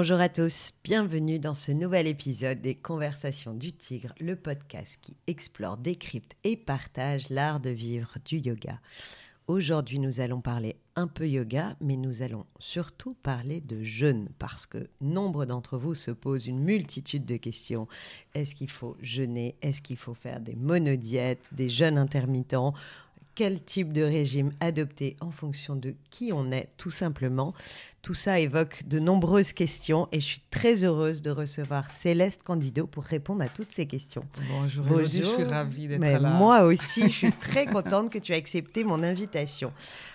Bonjour à tous, bienvenue dans ce nouvel épisode des Conversations du Tigre, le podcast qui explore, décrypte et partage l'art de vivre du yoga. Aujourd'hui, nous allons parler un peu yoga, mais nous allons surtout parler de jeûne, parce que nombre d'entre vous se posent une multitude de questions. Est-ce qu'il faut jeûner? Est-ce qu'il faut faire des monodiètes, des jeûnes intermittents? Quel type de régime adopter en fonction de qui on est, tout simplement? Tout ça évoque de nombreuses questions et je suis très heureuse de recevoir Céleste Candido pour répondre à toutes ces questions. Bonjour, Bonjour. je suis ravie d'être là. Moi aussi, je suis très contente que tu aies accepté mon invitation.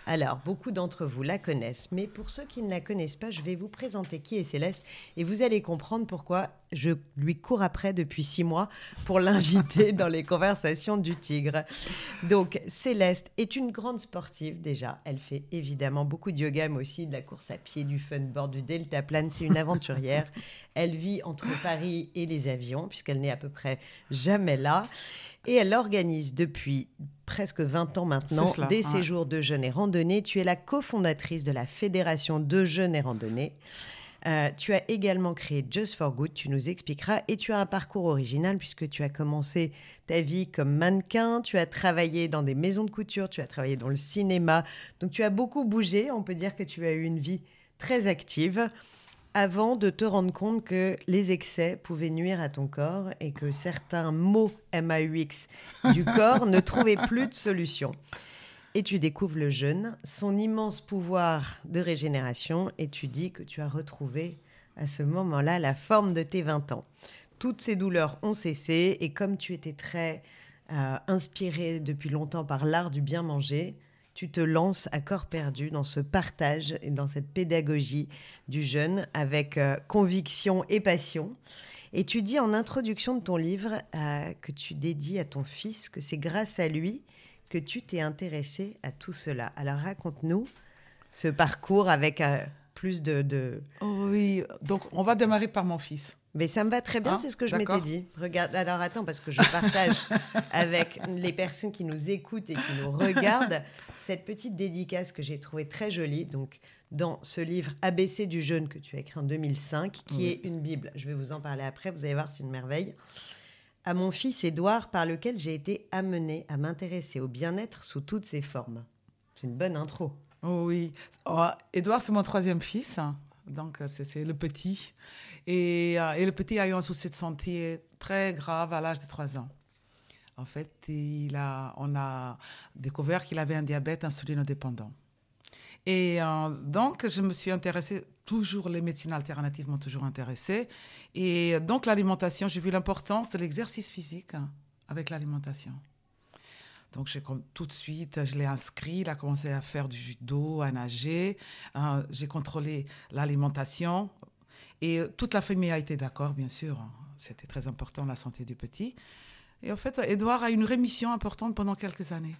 Alors, beaucoup d'entre vous la connaissent, mais pour ceux qui ne la connaissent pas, je vais vous présenter qui est Céleste et vous allez comprendre pourquoi je lui cours après depuis six mois pour l'inviter dans les conversations du tigre. Donc, Céleste est une grande sportive déjà. Elle fait évidemment beaucoup de yoga, mais aussi de la course à pied du fun bord du deltaplane. C'est une aventurière. elle vit entre Paris et les avions, puisqu'elle n'est à peu près jamais là. Et elle organise depuis presque 20 ans maintenant des séjours de jeunes et randonnées. Tu es la cofondatrice de la Fédération de jeunes et randonnées. Euh, tu as également créé Just for Good, tu nous expliqueras, et tu as un parcours original puisque tu as commencé ta vie comme mannequin, tu as travaillé dans des maisons de couture, tu as travaillé dans le cinéma, donc tu as beaucoup bougé, on peut dire que tu as eu une vie très active avant de te rendre compte que les excès pouvaient nuire à ton corps et que certains mots MAUX du corps ne trouvaient plus de solution. Et tu découvres le jeûne, son immense pouvoir de régénération, et tu dis que tu as retrouvé à ce moment-là la forme de tes 20 ans. Toutes ces douleurs ont cessé, et comme tu étais très euh, inspiré depuis longtemps par l'art du bien manger, tu te lances à corps perdu dans ce partage et dans cette pédagogie du jeune avec euh, conviction et passion. Et tu dis en introduction de ton livre euh, que tu dédies à ton fils que c'est grâce à lui que tu t'es intéressé à tout cela. Alors raconte-nous ce parcours avec euh, plus de, de... Oh oui, donc on va démarrer par mon fils. Mais ça me va très bien, hein c'est ce que je m'étais dit. Regarde, alors attends, parce que je partage avec les personnes qui nous écoutent et qui nous regardent cette petite dédicace que j'ai trouvée très jolie. Donc, dans ce livre ABC du jeûne que tu as écrit en 2005, qui est une Bible. Je vais vous en parler après, vous allez voir, c'est une merveille. À mon fils Édouard, par lequel j'ai été amenée à m'intéresser au bien-être sous toutes ses formes. C'est une bonne intro. Oh oui. Oh, Édouard, c'est mon troisième fils. Donc, euh, c'est le petit. Et, euh, et, le petit a eu un souci de santé très grave à l'âge de 3 ans. En fait, il a, on a découvert qu'il avait un diabète insulinodépendant. Et euh, donc, je me suis intéressée, toujours les médecines alternatives m'ont toujours intéressée. Et donc, l'alimentation, j'ai vu l'importance de l'exercice physique hein, avec l'alimentation. Donc, tout de suite, je l'ai inscrit. Il a commencé à faire du judo, à nager. Euh, j'ai contrôlé l'alimentation. Et toute la famille a été d'accord, bien sûr. C'était très important, la santé du petit. Et en fait, Edouard a une rémission importante pendant quelques années,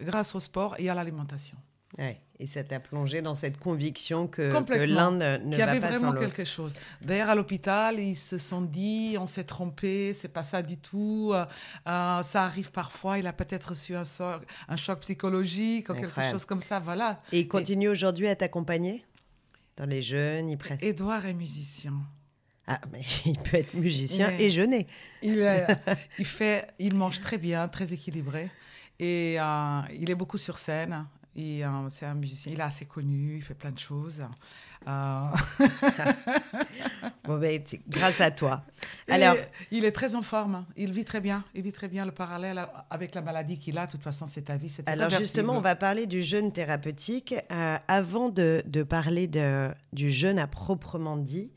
grâce au sport et à l'alimentation. Ouais, et ça t'a plongé dans cette conviction que, que l'un ne, ne Qu'il y avait vraiment quelque chose. D'ailleurs, à l'hôpital, ils se sont dit on s'est trompé, c'est pas ça du tout. Euh, euh, ça arrive parfois. Il a peut-être reçu un, un choc psychologique ou quelque chose comme ça. Voilà. Et il continue aujourd'hui à t'accompagner dans les jeunes il prête... Edouard est musicien. Ah, mais il peut être musicien et jeûner. Il, il, fait, il mange très bien, très équilibré. Et euh, il est beaucoup sur scène. Et euh, c'est un musicien, il est assez connu, il fait plein de choses. Euh, bon, ben, grâce à toi. Alors, il est très en forme, il vit très bien, il vit très bien le parallèle avec la maladie qu'il a. De toute façon, c'est ta vie, c'est Alors justement, on va parler du jeûne thérapeutique. Euh, avant de, de parler de, du jeûne à proprement dit,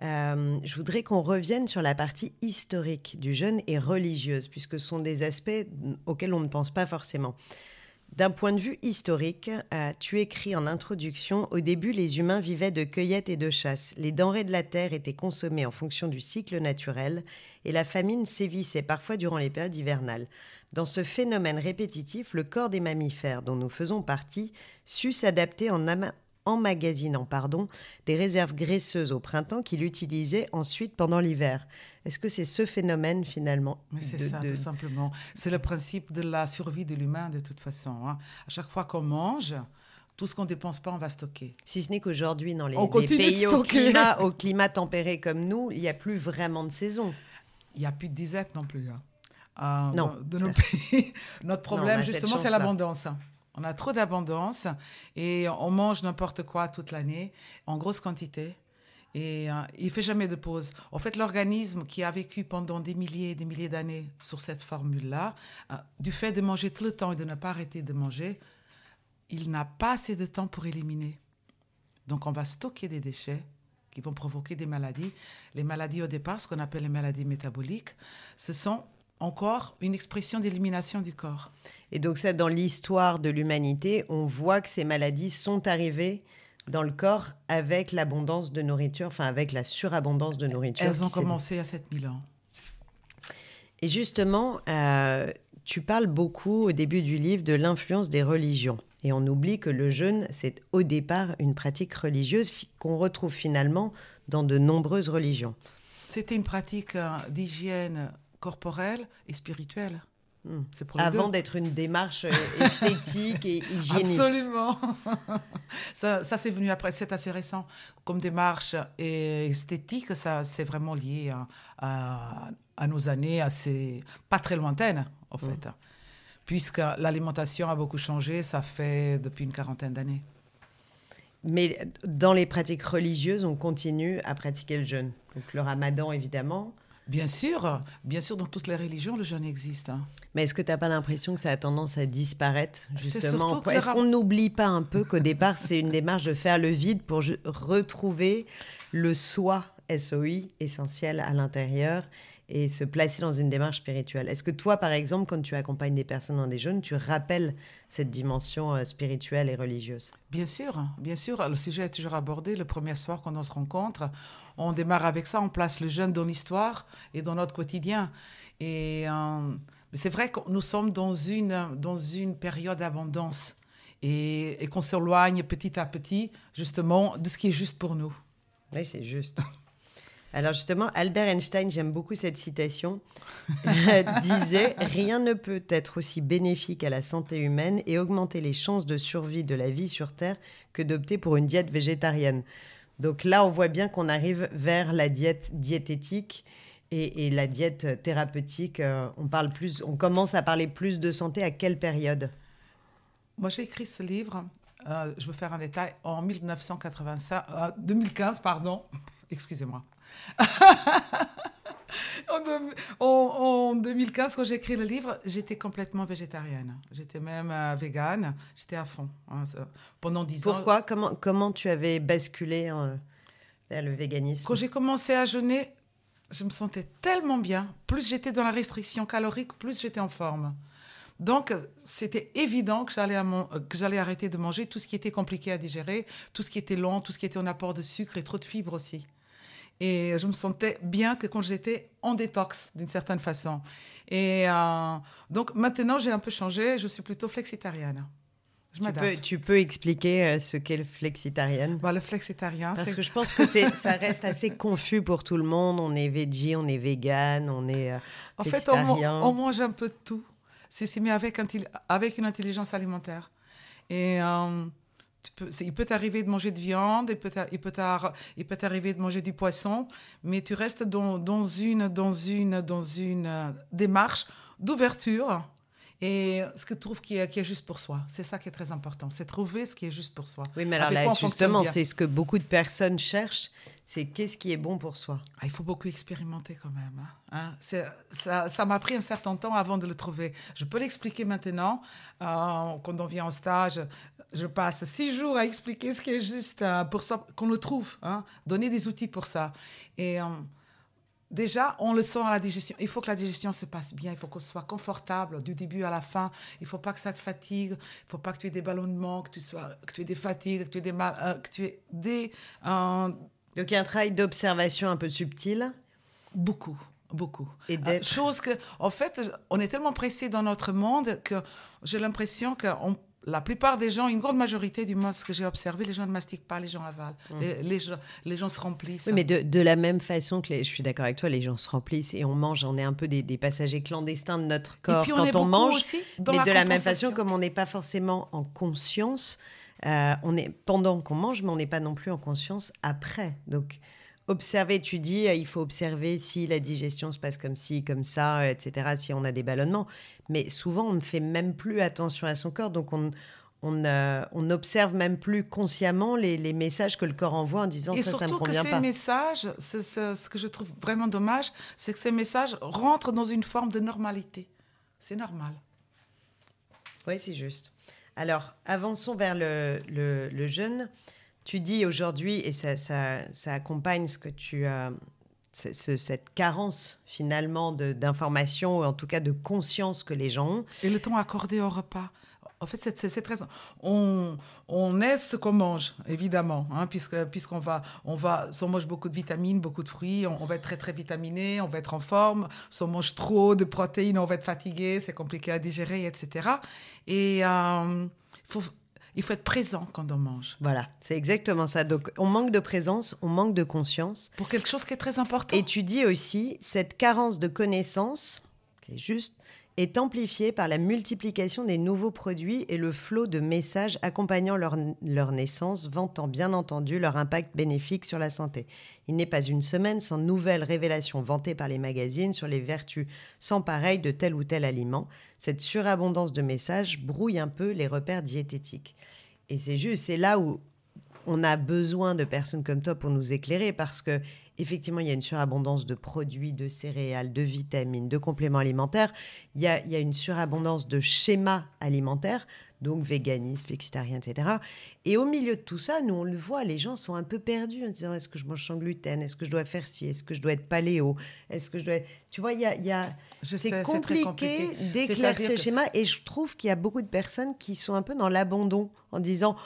je voudrais qu'on revienne sur la partie historique du jeûne et religieuse, puisque ce sont des aspects auxquels on ne pense pas forcément. D'un point de vue historique, euh, tu écris en introduction Au début, les humains vivaient de cueillette et de chasse. Les denrées de la terre étaient consommées en fonction du cycle naturel et la famine sévissait parfois durant les périodes hivernales. Dans ce phénomène répétitif, le corps des mammifères, dont nous faisons partie, sut s'adapter en, emmagasinant pardon, des réserves graisseuses au printemps qu'il utilisait ensuite pendant l'hiver. Est-ce que c'est ce phénomène finalement Mais c'est ça, tout simplement. C'est le principe de la survie de l'humain de toute façon. Hein. À chaque fois qu'on mange, Tout ce qu'on ne dépense pas, on va stocker. Si ce n'est qu'aujourd'hui, dans les, pays au climat, au climat tempéré comme nous, il n'y a plus vraiment de saison. Il n'y a plus de disette non plus. hein. Euh, Non. De nos pays. Notre problème, cette justement, c'est l'abondance. On a trop d'abondance et on mange n'importe quoi toute l'année, en grosse quantité. Et euh, il fait jamais de pause. En fait, l'organisme qui a vécu pendant des milliers et des milliers d'années sur cette formule-là, euh, du fait de manger tout le temps et de ne pas arrêter de manger, il n'a pas assez de temps pour éliminer. Donc, on va stocker des déchets qui vont provoquer des maladies. Les maladies au départ, ce qu'on appelle les maladies métaboliques, ce sont encore une expression d'élimination du corps. Et donc ça, dans l'histoire de l'humanité, on voit que ces maladies sont arrivées dans le corps avec l'abondance de nourriture, enfin avec la surabondance de nourriture. Elles ont commencé à 7000 ans. Et justement, euh, tu parles beaucoup au début du livre de l'influence des religions. Et on oublie que le jeûne, c'est au départ une pratique religieuse qu'on retrouve finalement dans de nombreuses religions. C'était une pratique euh, d'hygiène corporelle et spirituelle. Hmm. Avant d'être une démarche euh, esthétique et hygiéniste. Absolument. ça, ça c'est venu après, c'est assez récent. Comme démarche et esthétique, ça c'est vraiment lié à, à- à nos années assez pas très lointaines, en fait. Puisque l'alimentation a beaucoup changé, ça fait depuis une quarantaine d'années. Mais dans les pratiques religieuses, on continue à pratiquer le jeûne. Donc le ramadan, évidemment. Bien sûr, bien sûr, dans toutes les religions, le jeûne existe. hein. Mais est-ce que tu n'as pas l'impression que ça a tendance à disparaître justement? Est-ce qu'on n'oublie pas un peu qu'au départ, c'est une démarche de faire le vide pour retrouver le soi, SOI, essentiel à l'intérieur et se placer dans une démarche spirituelle Est-ce que toi, par exemple, quand tu accompagnes des personnes dans des jeûnes, tu rappelles cette dimension euh, spirituelle et religieuse? Bien sûr, bien sûr. Le sujet est toujours abordé. Le premier soir, quand on se rencontre, on démarre avec ça. On place le jeûne dans l'histoire et dans notre quotidien. Et euh, c'est vrai que nous sommes dans une, dans une période d'abondance et, et qu'on s'éloigne petit à petit, justement, de ce qui est juste pour nous. Oui, c'est juste. Alors justement, Albert Einstein, j'aime beaucoup cette citation, euh, disait Rien ne peut être aussi bénéfique à la santé humaine et augmenter les chances de survie de la vie sur Terre que d'opter pour une diète végétarienne. Donc là, on voit bien qu'on arrive vers la diète diététique et, et la diète thérapeutique. euh, on, parle plus, on commence à parler plus de santé à quelle période? Moi, j'ai écrit ce livre, euh, je veux faire un détail, en 1985, euh, 2015, pardon, excusez-moi. En, deux- en- en 2015, quand j'ai écrit le livre, j'étais complètement végétarienne. J'étais même euh, végane, j'étais à fond. hein, ça- pendant 10 ans. Pourquoi? Comment, comment tu avais basculé vers le véganisme? Quand j'ai commencé à jeûner, je me sentais tellement bien. Plus j'étais dans la restriction calorique, plus j'étais en forme. Donc, c'était évident que j'allais, euh, que j'allais arrêter de manger tout ce qui était compliqué à digérer, tout ce qui était long, tout ce qui était en apport de sucre et trop de fibres aussi. Et je me sentais bien que quand j'étais en détox, d'une certaine façon. Et euh, donc, maintenant, j'ai un peu changé. Je suis plutôt flexitarienne. Je tu peux, tu peux expliquer euh, ce qu'est le flexitarienne? Bah, le flexitarien, Parce que je pense que ça reste assez confus pour tout le monde. On est veggie, on est vegan, on est. euh, En fait, on, mange un peu de tout. C'est mais avec, avec une intelligence alimentaire. Et euh, il peut t'arriver de manger de viande, il peut il peut t'arriver de manger du poisson, mais tu restes dans, dans une, dans une, dans une euh, démarche d'ouverture. Et ce que tu trouves qui est, qui est juste pour soi, c'est ça qui est très important. C'est trouver ce qui est juste pour soi. Oui, mais alors Avec là, justement, c'est ce que beaucoup de personnes cherchent c'est qu'est-ce qui est bon pour soi? Ah, il faut beaucoup expérimenter quand même. hein. Hein, ça m'a pris un certain temps avant de le trouver. Je peux l'expliquer maintenant. Euh, quand on vient en stage, je passe six jours à expliquer ce qui est juste euh, pour soi, qu'on le trouve. hein. Donner des outils pour ça. Et euh, déjà, on le sent à la digestion. Il faut que la digestion se passe bien. Il faut qu'on soit confortable du début à la fin. Il faut pas que ça te fatigue. Il faut pas que tu aies des ballonnements, que tu, sois, que tu aies des fatigues, que tu aies des mal, euh, que tu aies des... euh, Donc il y a un travail d'observation un peu subtil beaucoup, beaucoup. et Euh, chose que, en fait, on est tellement pressé dans notre monde que j'ai l'impression que on- la plupart des gens, une grande majorité du moins, ce que j'ai observé, les gens ne mastiquent pas, les gens avalent. Les, les gens, les gens se remplissent. Mmh. Oui, mais de, de la même façon que les, je suis d'accord avec toi, les gens se remplissent et on mange, on est un peu des, des passagers clandestins de notre corps Et puis on quand est on mange. aussi dans mais la de la même façon, comme on n'est pas forcément en conscience, Euh, on est pendant qu'on mange, mais on n'est pas non plus en conscience après. Donc, observer, tu dis, euh, il faut observer si la digestion se passe comme ci, comme ça, euh, etc., si on a des ballonnements. Mais souvent, on ne fait même plus attention à son corps, donc on, on, euh, on observe même plus consciemment les, les messages que le corps envoie en disant Et ça, ça me surtout que convient ces pas. messages, ce que je trouve vraiment dommage, c'est que ces messages rentrent dans une forme de normalité. C'est normal. Oui, c'est juste. Alors, avançons vers le, le, le jeûne. Tu dis aujourd'hui, et ça, accompagne ce que tu as, ce- cette carence finalement d'information, ou en tout cas de conscience que les gens ont. Et le temps accordé au repas. En fait, c'est- très. On, on est ce qu'on mange, évidemment, hein, puisque puisqu'on va, on va, si on mange beaucoup de vitamines, beaucoup de fruits, on, va être très très vitaminé, on va être en forme. Si on mange trop de protéines, on va être fatigué, c'est compliqué à digérer, etc. Et euh, faut, il faut être présent quand on mange Voilà, c'est exactement ça. Donc, on manque de présence, on manque de conscience. pour quelque chose qui est très important. Et tu dis aussi, cette carence de connaissance, c'est juste, est amplifiée par la multiplication des nouveaux produits et le flot de messages accompagnant leur, leur naissance, vantant bien entendu leur impact bénéfique sur la santé. Il n'est pas une semaine sans nouvelles révélations vantées par les magazines sur les vertus sans pareil de tel ou tel aliment. Cette surabondance de messages brouille un peu les repères diététiques. Et c'est juste, c'est là où on a besoin de personnes comme toi pour nous éclairer parce que effectivement il y a une surabondance de produits, de céréales, de vitamines, de compléments alimentaires. Il y a, une surabondance de schémas alimentaires, donc véganisme, flexitarien, etc. Et au milieu de tout ça, nous on le voit, les gens sont un peu perdus en disant est-ce que je mange sans gluten, est-ce que je dois faire ci, est-ce que je dois être paléo, est-ce que je dois, être... tu vois, il y a, y a... C'est compliqué compliqué. d'éclaircir que- schéma et je trouve qu'il y a beaucoup de personnes qui sont un peu dans l'abandon en disant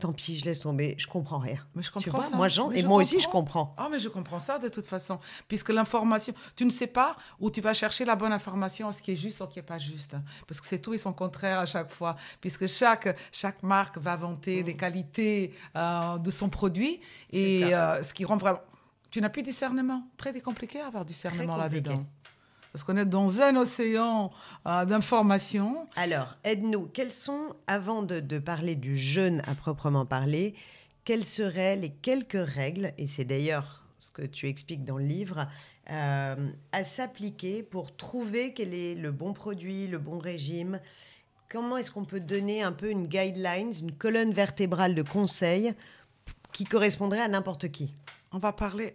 tant pis, je laisse tomber, je comprends rien. Mais je Tu comprends vois, ça. moi, Mais et je moi aussi, je comprends. Ah, mais je comprends ça de toute façon. Puisque l'information, tu ne sais pas où tu vas chercher la bonne information, ce qui est juste ou ce qui n'est pas juste. Parce que c'est tout et son contraire à chaque fois. Puisque chaque, chaque marque va vanter les qualités euh, de son produit. Et euh, ce qui rend vraiment. Tu n'as plus de discernement. Très compliqué à avoir du discernement là-dedans. Parce qu'on est dans un océan euh, d'informations. Alors, aide-nous. Quels sont, avant de, de parler du jeûne à proprement parler, quelles seraient les quelques règles, et c'est d'ailleurs ce que tu expliques dans le livre, euh, à s'appliquer pour trouver quel est le bon produit, le bon régime Comment est-ce qu'on peut donner un peu une guidelines, une colonne vertébrale de conseils qui correspondrait à n'importe qui? On va parler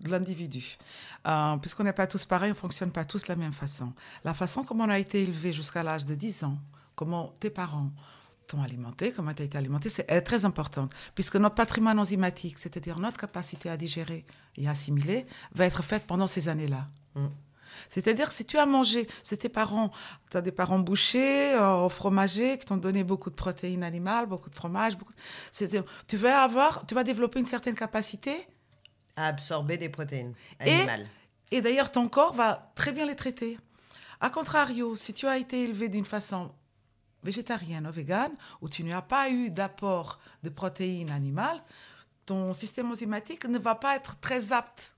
de l'individu. Euh, Puisqu'on n'est pas tous pareils, on ne fonctionne pas tous de la même façon. La façon comme on a été élevé jusqu'à l'âge de 10 ans, comment tes parents t'ont alimenté, comment tu as été alimenté, c'est est très important. Puisque notre patrimoine enzymatique, c'est-à-dire notre capacité à digérer et à assimiler, va être faite pendant ces années-là. Mm. C'est-à-dire, si tu as mangé, c'est tes parents, tu as des parents bouchers, euh, fromagers, qui t'ont donné beaucoup de protéines animales, beaucoup de fromage, beaucoup de- tu vas avoir, tu vas développer une certaine capacité À absorber des protéines Et- animales. et d'ailleurs, ton corps va très bien les traiter. A contrario, si tu as été élevé d'une façon végétarienne ou végane, où tu n'as pas eu d'apport de protéines animales, ton système enzymatique ne va pas être très apte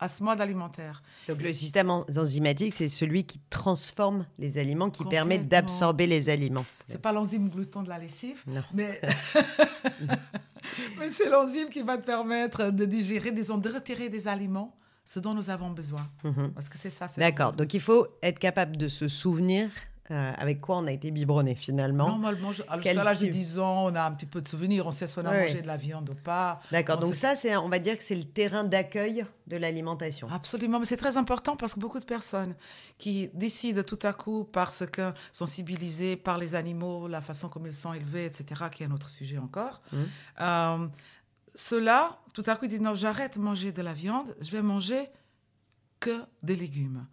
à ce mode alimentaire. Donc le système en- enzymatique, c'est celui qui transforme les aliments, qui permet d'absorber les aliments. C'est pas l'enzyme glouton de la lessive, Non. mais, mais c'est l'enzyme qui va te permettre de digérer, disons, de retirer des aliments, ce dont nous avons besoin. Mhm. Parce que c'est ça. c'est D'accord. Donc il faut être capable de se souvenir euh, avec quoi on a été biberonné finalement? Normalement, jusqu'à l'âge de type? 10 ans, on a un petit peu de souvenirs, on sait si on a Oui, mangé oui. de la viande ou pas. D'accord. On Donc sait- ça, c'est, on va dire que c'est le terrain d'accueil de l'alimentation. Absolument, mais c'est très important parce que beaucoup de personnes qui décident tout à coup parce que sensibilisées par les animaux, la façon comme ils sont élevés, etc., qui est un autre sujet encore, Mhm. euh, ceux-là, tout à coup, ils disent non, j'arrête de manger de la viande, je vais manger que des légumes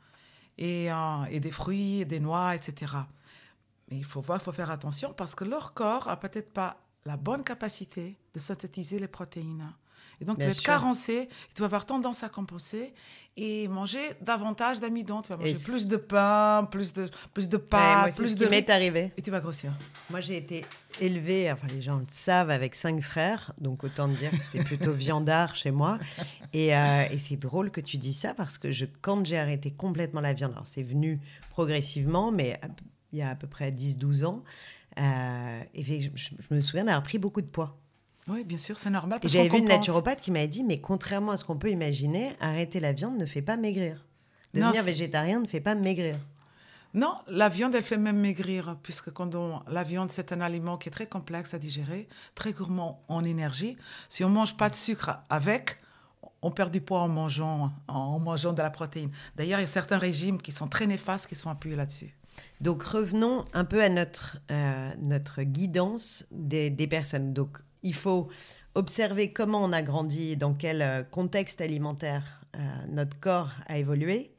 et, euh, et des fruits, des noix, etc. Mais il faut voir, il faut faire attention parce que leur corps a peut-être pas la bonne capacité de synthétiser les protéines. Et donc, Bien tu vas être sûr. carencé, tu vas avoir tendance à compenser et manger davantage d'amidon. Tu vas manger Et plus de pain, plus de, plus de Ouais, pâtes, c'est plus ce de qui m'est arrivé. et tu vas grossir. Moi, j'ai été élevée, enfin les gens le savent, avec cinq frères, donc autant dire que c'était plutôt viandard chez moi. Et, euh, et c'est drôle que tu dis ça parce que je, quand j'ai arrêté complètement la viande, alors c'est venu progressivement, mais il y a à peu près 10-12 ans, Euh, et je, je me souviens d'avoir pris beaucoup de poids. Oui, bien sûr, c'est normal. J'avais vu une naturopathe qui m'avait dit, mais contrairement à ce qu'on peut imaginer, arrêter la viande ne fait pas maigrir. Devenir végétarien ne fait pas maigrir. Non, la viande, elle fait même maigrir, puisque quand on, la viande, c'est un aliment qui est très complexe à digérer, très gourmand en énergie. Si on mange pas de sucre avec, on perd du poids en mangeant, en mangeant de la protéine. D'ailleurs, il y a certains régimes qui sont très néfastes qui sont appuyés là-dessus. Donc revenons un peu à notre, euh, notre guidance des, des, personnes. Donc il faut observer comment on a grandi, dans quel euh, contexte alimentaire euh, notre corps a évolué.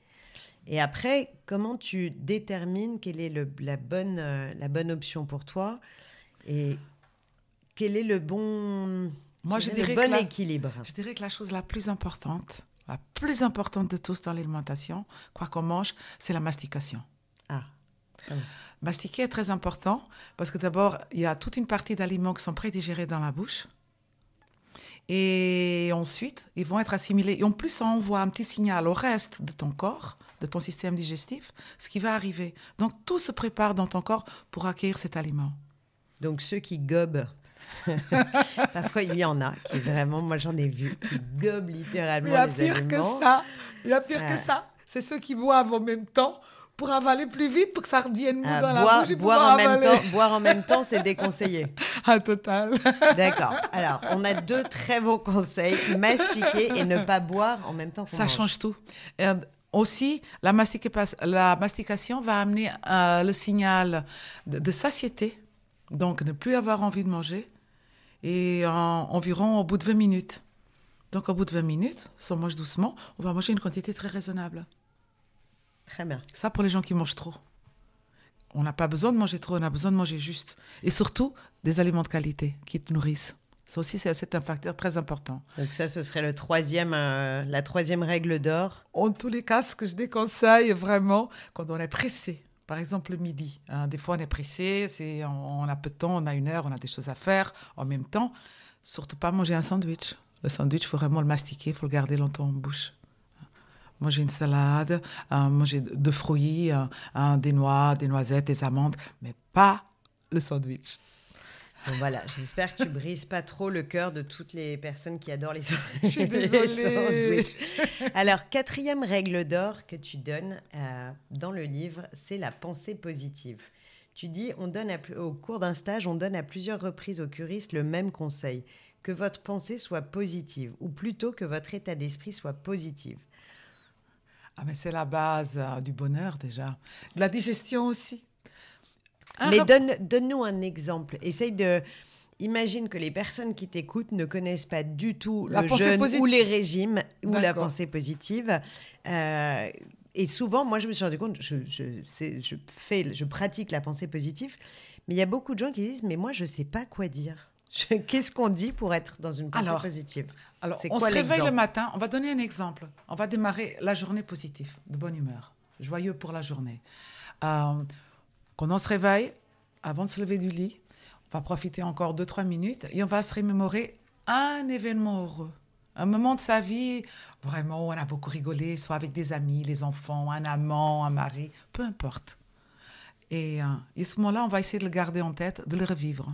Et après, comment tu détermines quelle est le, la, bonne, euh, la bonne option pour toi et quel est le bon, Moi, je, dirais bon équilibre? Je dirais que la chose la plus importante, la plus importante de tous dans l'alimentation, quoi qu'on mange, c'est la mastication. Ah. Mastiquer est très important parce que d'abord, il y a toute une partie d'aliments qui sont prédigérés dans la bouche. Et ensuite, ils vont être assimilés. Et en plus, ça envoie un petit signal au reste de ton corps, de ton système digestif, ce qui va arriver. Donc, tout se prépare dans ton corps pour accueillir cet aliment. Donc, ceux qui gobent, parce qu'il y en a qui vraiment, moi j'en ai vu, qui gobent littéralement. Il y a pire que ça. Il y a pire que ça. C'est ceux qui boivent en même temps pour avaler plus vite, pour que ça revienne mou ah, dans la bouche. Et boire, en même temps, boire en même temps, c'est déconseillé. Ah, total. D'accord. Alors, on a deux très bons conseils mastiquer et ne pas boire en même temps. Ça change tout. Et aussi, la, la, mastication va amener euh, le signal de, satiété, donc ne plus avoir envie de manger, et environ au bout de 20 minutes. Donc, au bout de 20 minutes, si on mange doucement, on va manger une quantité très raisonnable. Très bien. Ça pour les gens qui mangent trop. On n'a pas besoin de manger trop, on a besoin de manger juste. Et surtout, des aliments de qualité qui te nourrissent. Ça aussi, c'est un facteur très important. Donc ça, ce serait le troisième, euh, la troisième règle d'or. En tous les cas, ce que je déconseille vraiment, quand on est pressé, par exemple le midi. Hein, des fois, on est pressé, c'est, on, on, a peu de temps, on a une heure, on a des choses à faire en même temps. Surtout pas manger un sandwich. Le sandwich, il faut vraiment le mastiquer, il faut le garder longtemps en bouche manger une salade, euh, manger de fruits, euh, des noix, des noisettes, des amandes, mais pas le sandwich. Bon, voilà, j'espère que tu brises pas trop le cœur de toutes les personnes qui adorent les, Je suis désolée. Alors, quatrième règle d'or que tu donnes euh, dans le livre, c'est la pensée positive. Tu dis, on donne au cours d'un stage, on donne à plusieurs reprises aux curistes le même conseil, que votre pensée soit positive, ou plutôt que votre état d'esprit soit positif. Ah, mais c'est la base euh, du bonheur déjà. De la digestion aussi. mais donne, donne-nous un exemple. Essaye de. Imagine que les personnes qui t'écoutent ne connaissent pas du tout le jeûne ou les régimes ou la pensée positive. Euh, et souvent, moi, je me suis rendu compte, je, je, je, fais, je pratique la pensée positive, mais il y a beaucoup de gens qui disent, mais moi, je ne sais pas quoi dire. Qu'est-ce qu'on dit pour être dans une pensée positive? Alors, on se réveille le matin. On va donner un exemple. On va démarrer la journée positive, de bonne humeur, joyeux pour la journée. Euh, quand on se réveille, avant de se lever du lit, on va profiter encore 2-3 minutes et on va se remémorer un événement heureux. Un moment de sa vie, vraiment, où on a beaucoup rigolé, soit avec des amis, les enfants, un amant, un mari, peu importe. Et, euh, et ce moment-là, on va essayer de le garder en tête, de le revivre.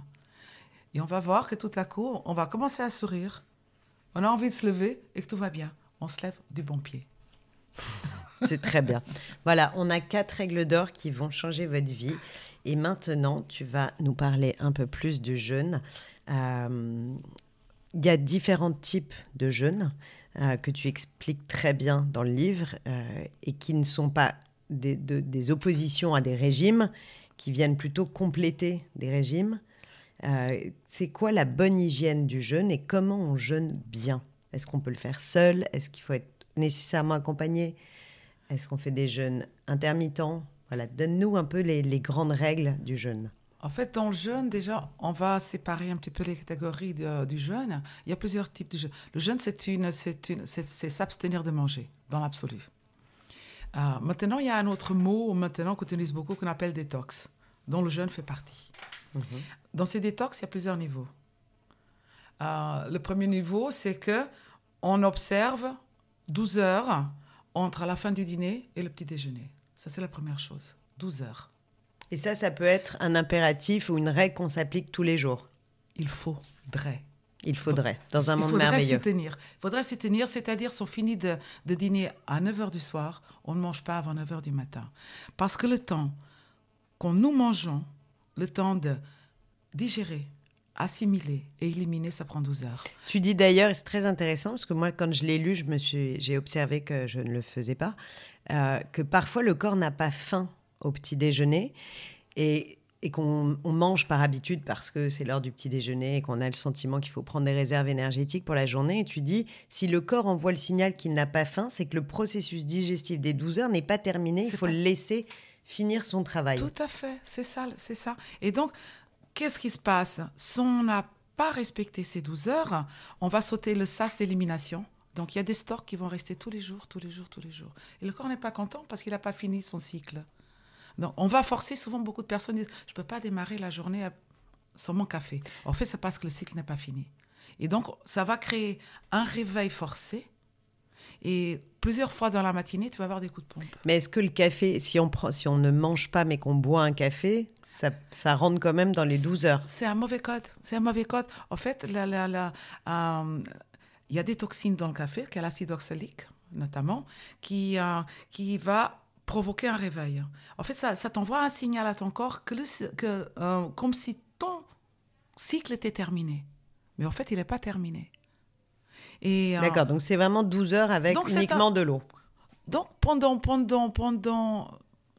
Et on va voir que tout à coup, on va commencer à sourire. On a envie de se lever et que tout va bien. On se lève du bon pied. C'est très bien. Voilà, on a quatre règles d'or qui vont changer votre vie. Et maintenant, tu vas nous parler un peu plus du jeûne. Euh, il y a différents types de jeûnes euh, que tu expliques très bien dans le livre euh, et qui ne sont pas des, oppositions à des régimes, qui viennent plutôt compléter des régimes. Euh, c'est quoi la bonne hygiène du jeûne et comment on jeûne bien? Est-ce qu'on peut le faire seul? Est-ce qu'il faut être nécessairement accompagné? Est-ce qu'on fait des jeûnes intermittents? Voilà, donne-nous un peu les, grandes règles du jeûne. En fait, dans le jeûne, déjà, on va séparer un petit peu les catégories du jeûne. Il y a plusieurs types de jeûne. Le jeûne, c'est une, c'est s'abstenir de manger, dans l'absolu. Euh, maintenant, il y a un autre mot maintenant qu'on utilise beaucoup qu'on appelle détox, dont le jeûne fait partie. Mhm. Dans ces détox, il y a plusieurs niveaux. Euh, le premier niveau, c'est que on observe 12 heures entre la fin du dîner et le petit déjeuner. Ça, c'est la première chose. 12 heures. Et ça, ça peut être un impératif ou une règle qu'on s'applique tous les jours. Il faudrait. Il faudrait, dans un Il monde faudrait merveilleux. s'y tenir. Il faudrait s'y tenir, c'est-à-dire si on finit de, de dîner à 9h du soir, on ne mange pas avant 9h du matin. Parce que le temps qu'on nous mangeons, le temps de digérer, assimiler et éliminer, ça prend 12 heures. Tu dis d'ailleurs, et c'est très intéressant, parce que moi, quand je l'ai lu, je me suis, j'ai observé que je ne le faisais pas, euh, que parfois le corps n'a pas faim au petit déjeuner et, et qu'on on mange par habitude parce que c'est l'heure du petit déjeuner et qu'on a le sentiment qu'il faut prendre des réserves énergétiques pour la journée. Et tu dis, si le corps envoie le signal qu'il n'a pas faim, c'est que le processus digestif des 12 heures n'est pas terminé, il faut pas- le laisser finir son travail. Tout à fait, c'est ça, c'est ça. Et donc, qu'est-ce qui se passe? Si on n'a pas respecté ces 12 heures, on va sauter le sas d'élimination. Donc, il y a des stocks qui vont rester tous les jours, tous les jours, tous les jours. Et le corps n'est pas content parce qu'il n'a pas fini son cycle. Donc, on va forcer, souvent beaucoup de personnes disent, je ne peux pas démarrer la journée sans mon café. En fait, c'est parce que le cycle n'est pas fini. Et donc, ça va créer un réveil forcé. Et plusieurs fois dans la matinée, tu vas avoir des coups de pompe. Mais est-ce que le café, si on, prend, si on ne mange pas mais qu'on boit un café, ça, ça rentre quand même dans les 12 heures? C'est un mauvais code. C'est un mauvais code. En fait, euh, il y a des toxines dans le café, qui est l'acide oxalique notamment, qui, euh, qui va provoquer un réveil. En fait, ça, ça t'envoie un signal à ton corps que, le- que, euh, comme si ton cycle était terminé. Mais en fait, il n'est pas terminé. Euh, D'accord, donc c'est vraiment 12 heures avec uniquement de l'eau. donc, pendant, pendant, pendant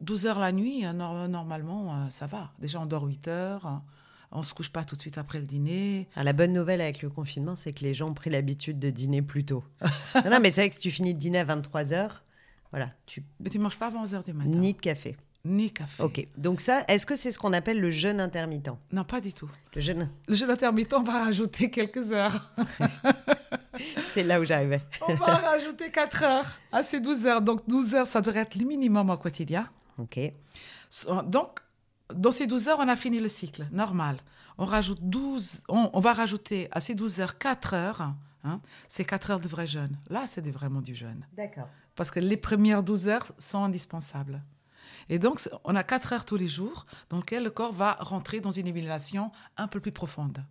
12 heures la nuit, nor- normalement, euh, ça va. Déjà, on dort 8 heures. On ne se couche pas tout de suite après le dîner. Alors, la bonne nouvelle avec le confinement, c'est que les gens ont pris l'habitude de dîner plus tôt. non, non, mais c'est vrai que si tu finis de dîner à 23 heures, voilà, tu Mais tu ne manges pas avant 11 heures du matin. ni de café. Ni café. Ok, donc ça, est-ce que c'est ce qu'on appelle le jeûne intermittent? Non, pas du tout. Le jeûne, Le jeûne intermittent, on va rajouter quelques heures. c'est là où j'arrivais. On va rajouter 4 heures à ces 12 heures. Donc, 12 heures, ça devrait être le minimum au quotidien. Ok, So- Donc, dans ces 12 heures, on a fini le cycle, normal. On, rajoute 12, on, on va rajouter à ces 12 heures 4 heures. Hein, c'est 4 heures de vrai jeûne. Là, c'est vraiment du jeûne. d'accord. Parce que les premières 12 heures sont indispensables. Et donc, on a 4 heures tous les jours dans lesquelles le corps va rentrer dans une élimination un peu plus profonde.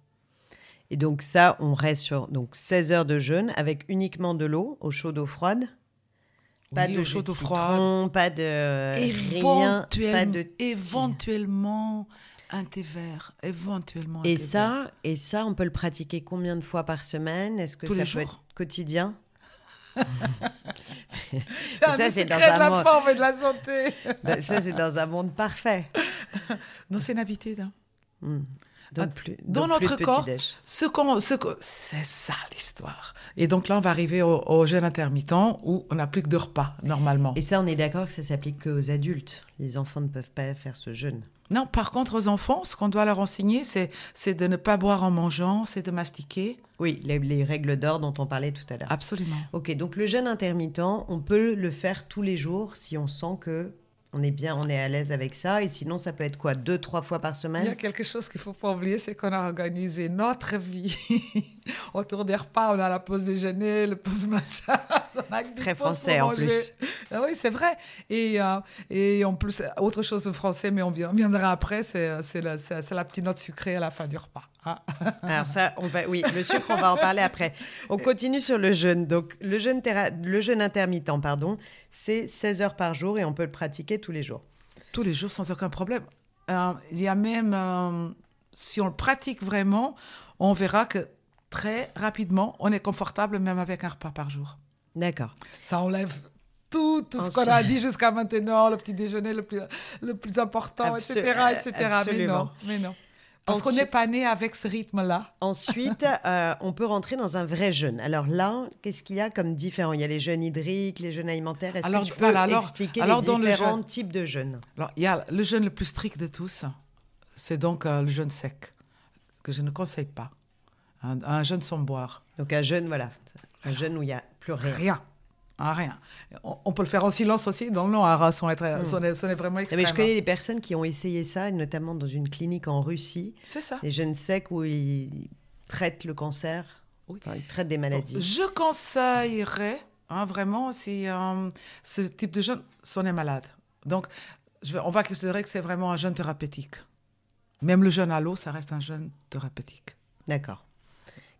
Et donc ça, on reste sur donc 16 heures de jeûne avec uniquement de l'eau, eau chaude, eau froide. Pas Oui, de citron, pas de rien, pas Éventuellement, de éventuellement un thé vert. Éventuellement un Et thé vert. ça, et ça, on peut le pratiquer combien de fois par semaine? Est-ce que Tous ça les peut jours. être quotidien? c'est un ça, des dans de un la monde. forme et de la santé. Ben, Ça, c'est dans un monde parfait. Non, c'est une habitude. hein. Donc, plus, dans donc notre corps. Ce qu'on, ce c'est ça l'histoire. Et donc là, on va arriver au, au jeûne intermittent où on n'a plus que deux repas normalement. Et ça, on est d'accord que ça s'applique qu'aux adultes. Les enfants ne peuvent pas faire ce jeûne. Non, par contre, aux enfants, ce qu'on doit leur enseigner, c'est, c'est de ne pas boire en mangeant, c'est de mastiquer. Oui, les, les règles d'or dont on parlait tout à l'heure. Absolument. Ok, donc le jeûne intermittent, on peut le faire tous les jours si on sent que on est bien, on est à l'aise avec ça. Et sinon, ça peut être quoi Deux, trois fois par Il y a semaine quelque chose qu'il ne faut pas oublier, c'est qu'on a organisé notre vie autour des repas. On a la pause déjeuner, le pause machin. Très français, en plus. Ah oui, c'est vrai. Et, euh, et en plus, autre chose de français, mais on vi- on viendra après, c'est, c'est, la, la petite note sucrée à la fin du repas. hein. Alors ça, on va, oui, le sucre, on va en parler après. On continue sur le jeûne. Donc le jeûne, le jeûne intermittent, pardon, c'est 16 heures par jour et on peut le pratiquer tous les jours. Tous les jours, sans aucun problème. Euh, il y a même, euh, si on le pratique vraiment, on verra que très rapidement, on est confortable même avec un repas par jour. D'accord. Ça enlève tout, tout ce qu'on a dit jusqu'à maintenant, le petit déjeuner le plus, le plus important, etc., etc. Mais non, mais non. Parce qu'on n'est pas né avec ce rythme-là. Ensuite, euh, on peut rentrer dans un vrai jeûne. Alors là, qu'est-ce qu'il y a comme différent? Il y a les jeûnes hydriques, les jeûnes alimentaires. Est-ce Alors, que tu peux alors- expliquer alors les dans le différents jeûne- types de jeûnes? Alors, il y a le jeûne le plus strict de tous, c'est donc euh, le jeûne sec, que je ne conseille pas. Un, un jeûne sans boire. Donc un jeûne, voilà, un jeûne où il n'y a plus rien. Rien. Ah, rien. On, on peut le faire en silence aussi, dans le noir, sans être, sans être- sans être vraiment extrême. mais je connais des personnes qui ont essayé ça, notamment dans une clinique en Russie, C'est ça. des jeunes secs où ils traitent le cancer, Oui. enfin, ils traitent des maladies. Je conseillerais, hein, vraiment, si euh, ce type de jeûne, si on est malade. Donc, je on va considérer que c'est vraiment un jeûne thérapeutique. Même le jeûne à l'eau, ça reste un jeûne thérapeutique. D'accord.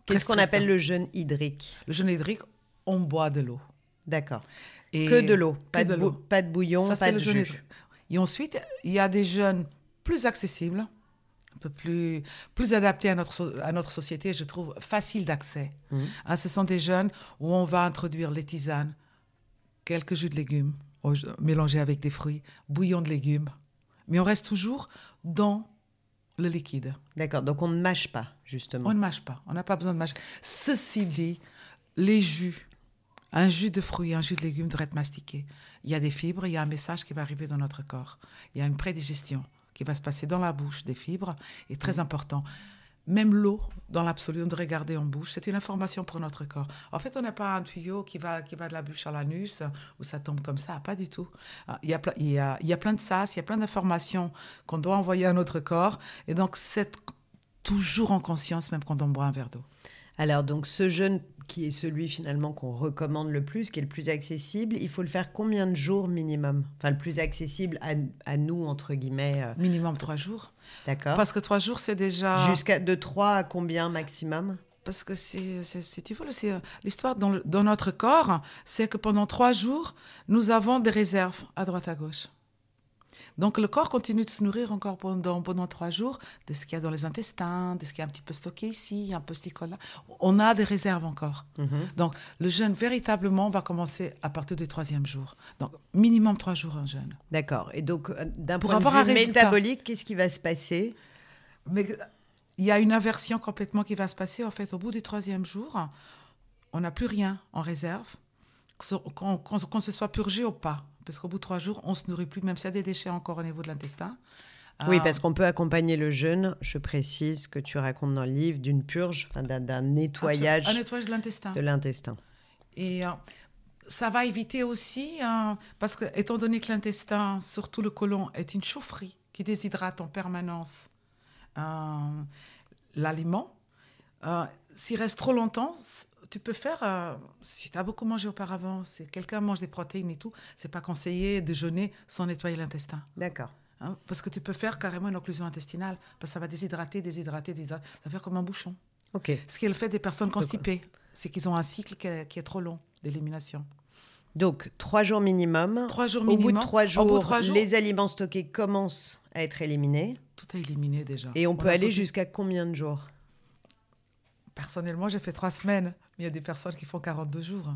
Qu'est-ce qu'on appelle le jeûne hydrique Le jeûne hydrique, on boit de l'eau. D'accord. Que de l'eau, pas, de de bou- l'eau. pas de bouillon, Ça, pas de le jeûne jus. hydrique. Et ensuite, il y a des jeûnes plus accessibles, un peu plus, plus adaptés à notre, à notre société, je trouve, faciles d'accès. Hein, ce sont des jeûnes où on va introduire les tisanes, quelques jus de légumes mélangés avec des fruits, bouillon de légumes. Mais on reste toujours dans le liquide. D'accord, donc on ne mâche pas, justement. On ne mâche pas. On n'a pas besoin de mâcher. Ceci dit, les jus, un jus de fruits, un jus de légumes doit être mastiqué. Il y a des fibres, il y a un message qui va arriver dans notre corps. Il y a une prédigestion qui va se passer dans la bouche des fibres, est très important. Même l'eau, dans l'absolu, on devrait garder en bouche. C'est une information pour notre corps. En fait, on n'a pas un tuyau qui va, qui va de la bouche à l'anus, où ça tombe comme ça. Pas du tout. Ah, Il y a, il y a, il y a plein de sas, il y a plein d'informations qu'on doit envoyer à notre corps. Et donc, c'est toujours en conscience, même quand on boit un verre d'eau. Alors, donc, ce jeûne qui est celui finalement qu'on recommande le plus, qui est le plus accessible, il faut le faire combien de jours minimum? Enfin, le plus accessible à, à nous, entre guillemets. euh, Minimum trois jours. D'accord Parce que trois jours, c'est déjà. Jusqu'à de 3 à combien maximum? Parce que c'est, c'est- si tu veux, c'est euh, l'histoire dans, dans notre corps, c'est que pendant trois jours, nous avons des réserves à droite à gauche. Donc le corps continue de se nourrir encore pendant, pendant trois jours de ce qu'il y a dans les intestins, de ce qui est un petit peu stocké ici, un peu stické là. On a des réserves encore. Mhm. Donc le jeûne véritablement va commencer à partir du troisième jour. Donc minimum trois jours un jeûne. D'accord. Et donc, euh, d'un Pour point de avoir un vue résultat. métabolique, qu'est-ce qui va se passer? Mais il y a une inversion complètement qui va se passer. En fait, au bout du troisième jour, on n'a plus rien en réserve, qu'on se soit purgé ou pas. Parce qu'au bout de trois jours, on se nourrit plus, même s'il y a des déchets encore au niveau de l'intestin. Oui, Ah, parce qu'on peut accompagner le jeûne, je précise que tu racontes dans le livre, d'une purge, d'un nettoyage Un nettoyage de l'intestin. de l'intestin. Et euh, ça va éviter aussi, euh, parce que étant donné que l'intestin, surtout le côlon, est une chaufferie qui déshydrate en permanence euh, l'aliment, euh, s'il reste trop longtemps, tu peux faire, euh, si tu as beaucoup mangé auparavant, si quelqu'un mange des protéines et tout, c'est pas conseillé de jeûner sans nettoyer l'intestin. D'accord. hein, parce que tu peux faire carrément une occlusion intestinale, parce que ça va déshydrater, déshydrater, déshydrater, ça va faire comme un bouchon. Ok. Ce qui est le fait des personnes constipées, c'est qu'ils ont un cycle qui est, qui est trop long d'élimination. Donc, trois jours minimum. Trois jours Au minimum. bout de trois Au jours, bout de trois jours, les aliments stockés commencent à être éliminés. tout est éliminé déjà. Et on peut aller jusqu'à combien de jours? Personnellement, j'ai fait trois semaines, il y a des personnes qui font 42 jours.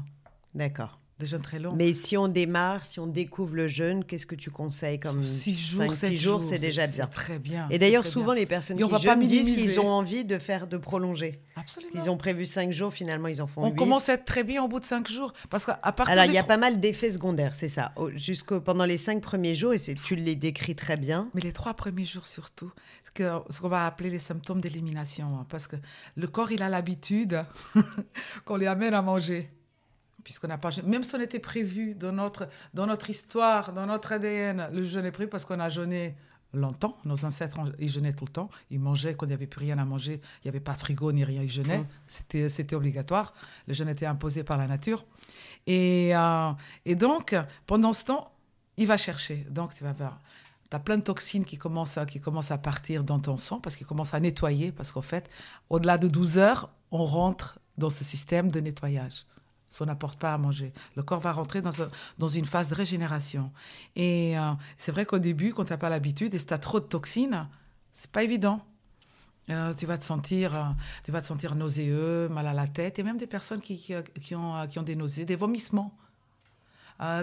D'accord. Des jeûnes très longs. Mais si on démarre, si on découvre le jeûne, qu'est-ce que tu conseilles comme six jours, cinq, sept six jours, c'est déjà bien. très bien. Et d'ailleurs, souvent, bien. les personnes on qui jeûnent disent qu'ils ont envie de faire, de prolonger. Absolument. Ils ont prévu cinq jours, finalement, ils en font On commence à être très bien au bout de cinq jours, parce qu'à partir Alors, il y a pas mal d'effets secondaires, c'est ça. Au- Jusqu'au pendant les cinq premiers jours, et tu les décris très bien. Mais les trois premiers jours surtout, que- ce qu'on va appeler les symptômes d'élimination, hein, parce que le corps, il a l'habitude qu'on lui amène à manger. Puisqu'on n'a pas, même si on était prévu dans notre, dans notre histoire, dans notre ADN, le jeûne est prévu parce qu'on a jeûné longtemps. Nos ancêtres, ils jeûnaient tout le temps. Ils mangeaient quand il n'y avait plus rien à manger. Il n'y avait pas de frigo ni rien. Ils jeûnaient. Mm. C'était, c'était obligatoire. Le jeûne était imposé par la nature. Et, euh, et donc, pendant ce temps, il va chercher. Donc, tu vas voir. Tu as plein de toxines qui commencent, à, qui commencent à partir dans ton sang parce qu'ils commencent à nettoyer. Parce qu'en fait, au-delà de 12 heures, on rentre dans ce système de nettoyage. On n'apporte pas à manger, le corps va rentrer dans, un- dans une phase de régénération. Et euh, c'est vrai qu'au début, quand tu n'as pas l'habitude et si tu as trop de toxines, c'est pas évident. Euh, tu vas te sentir, euh, tu vas te sentir nauséeux, mal à la tête, et même des personnes qui, ont, des nausées, des vomissements.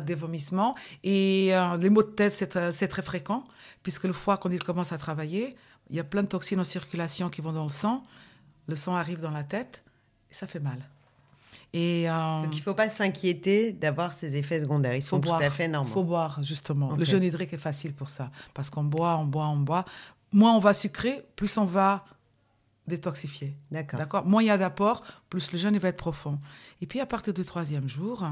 Des vomissements. Et les maux de tête, c'est très fréquent, puisque le foie, quand il commence à travailler, il y a plein de toxines en circulation qui vont dans le sang. Le sang arrive dans la tête, et ça fait mal. Et euh, Donc, il ne faut pas s'inquiéter d'avoir ces effets secondaires. Ils sont faut boire. tout à fait normaux. faut boire, justement. Le jeûne hydrique est facile pour ça. Parce qu'on boit, on boit, on boit. Moins on va sucrer, plus on va détoxifier. D'accord. D'accord? Moins il y a d'apport, plus le jeûne il va être profond. Et puis à partir du troisième jour,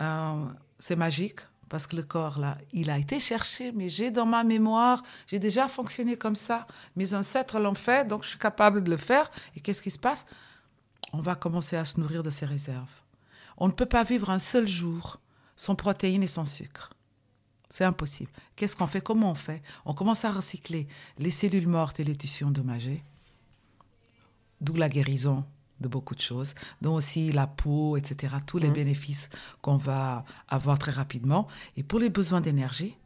euh, c'est magique. Parce que le corps, là, il a été cherché, mais j'ai dans ma mémoire, j'ai déjà fonctionné comme ça. Mes ancêtres l'ont fait, donc je suis capable de le faire. Et qu'est-ce qui se passe? On va commencer à se nourrir de ses réserves. On ne peut pas vivre un seul jour sans protéines et sans sucre. C'est impossible. Qu'est-ce qu'on fait? Comment on fait? On commence à recycler les cellules mortes et les tissus endommagés, d'où la guérison de beaucoup de choses, dont aussi la peau, etc., tous les mmh. bénéfices qu'on va avoir très rapidement. Et pour les besoins d'énergie,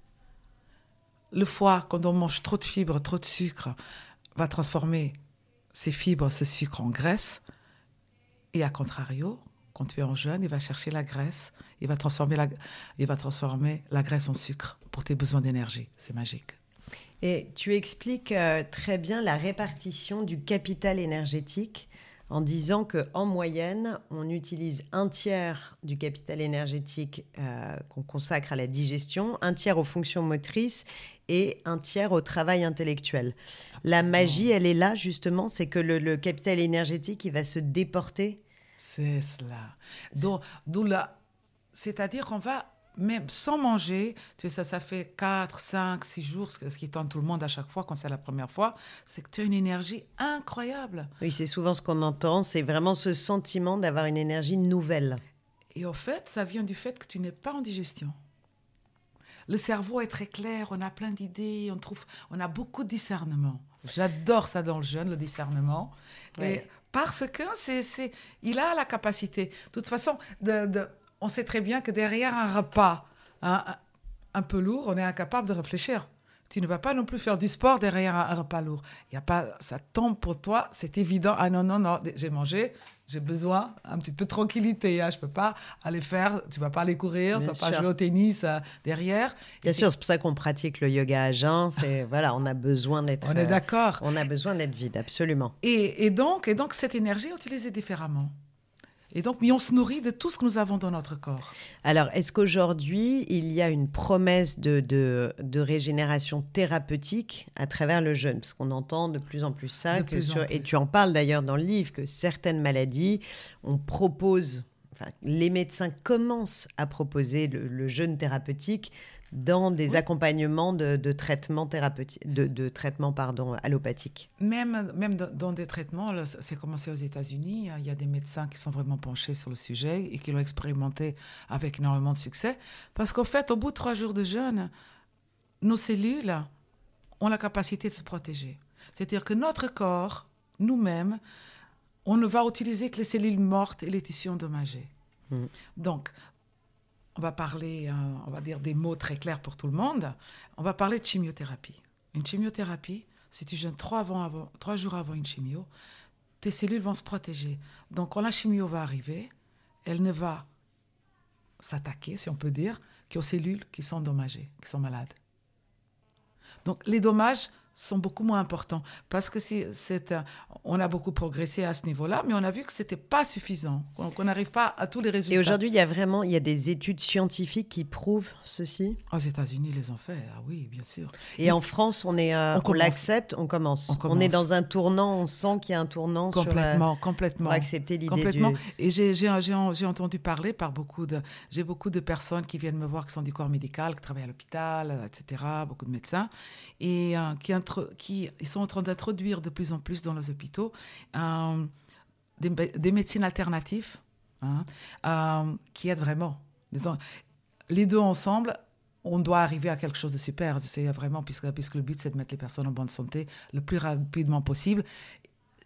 le foie, quand on mange trop de fibres, trop de sucre, va transformer ces fibres, ce sucre en graisse. Et à contrario, quand tu es en jeûne, il va chercher la graisse, il va transformer la, il va transformer la graisse en sucre pour tes besoins d'énergie. C'est magique. Et tu expliques euh, très bien la répartition du capital énergétique en disant que en moyenne, on utilise un tiers du capital énergétique euh, qu'on consacre à la digestion, un tiers aux fonctions motrices et un tiers au travail intellectuel. La magie, elle est là justement, c'est que le, capital énergétique, il va se déporter. C'est cela. Donc, c'est-à-dire qu'on va même sans manger, tu sais, ça, ça fait 4, 5, 6 jours, ce qui tente tout le monde à chaque fois quand c'est la première fois, c'est que tu as une énergie incroyable. Oui, c'est souvent ce qu'on entend, c'est vraiment ce sentiment d'avoir une énergie nouvelle. Et au fait, ça vient du fait que tu n'es pas en digestion. Le cerveau est très clair, on a plein d'idées, on trouve, on a beaucoup de discernement. J'adore ça dans le jeûne, le discernement. Et parce que il a la capacité. De toute façon, on sait très bien que derrière un repas un, peu lourd, on est incapable de réfléchir. Tu ne vas pas non plus faire du sport derrière un, repas lourd. Il y a pas, ça tombe pour toi, c'est évident. Ah non, non, non, j'ai mangé, j'ai besoin un petit peu de tranquillité. Hein. Je ne peux pas aller faire, tu ne vas pas aller courir, tu ne vas pas jouer au tennis euh, derrière. Bien sûr, c'est pour ça qu'on pratique le yoga à jeun. C'est, voilà, on a besoin d'être. On est d'accord. on a besoin d'être vide, absolument. Et, et, donc, et donc, cette énergie utilisée différemment. Et donc, mais on se nourrit de tout ce que nous avons dans notre corps. Alors, est-ce qu'aujourd'hui, il y a une promesse de, de, de, régénération thérapeutique à travers le jeûne? Parce qu'on entend de plus en plus ça. Et tu en parles d'ailleurs dans le livre, que certaines maladies, on propose, enfin, les médecins commencent à proposer le, le jeûne thérapeutique dans des accompagnements de, de traitements thérapeutiques, de, de traitements pardon, allopathiques. Même, même dans des traitements, c'est commencé aux États-Unis. Il y a des médecins qui sont vraiment penchés sur le sujet et qui l'ont expérimenté avec énormément de succès. Parce qu'en fait, au bout de trois jours de jeûne, nos cellules ont la capacité de se protéger. C'est-à-dire que notre corps, nous-mêmes, on ne va utiliser que les cellules mortes et les tissus endommagés. Mmh. Donc, on va parler, euh, on va dire des mots très clairs pour tout le monde. On va parler de chimiothérapie. Une chimiothérapie, si tu jeûnes trois, trois jours avant une chimio, tes cellules vont se protéger. Donc, quand la chimio va arriver, elle ne va s'attaquer, si on peut dire, qu'aux cellules qui sont endommagées, qui sont malades. Donc, les dommages sont beaucoup moins importants parce que c'est, on a beaucoup progressé à ce niveau-là, mais on a vu que c'était pas suffisant, qu'on n'arrive pas à tous les résultats. Et aujourd'hui, il y a vraiment il y a des études scientifiques qui prouvent ceci? Aux États-Unis, les ont fait, ah oui, bien sûr. Et, en France, on est, euh, on, l'accepte, on commence. on est dans un tournant, on sent qu'il y a un tournant complètement, sur, complètement, pour accepter l'idée complètement. Et j'ai, entendu parler par beaucoup de, j'ai beaucoup de personnes qui viennent me voir qui sont du corps médical, qui travaillent à l'hôpital, etc. Beaucoup de médecins et euh, qui qui sont en train d'introduire de plus en plus dans les hôpitaux euh, des, médecines alternatives hein, euh, qui aident vraiment. Les deux ensemble, on doit arriver à quelque chose de super. C'est vraiment, puisque, puisque le but, c'est de mettre les personnes en bonne santé le plus rapidement possible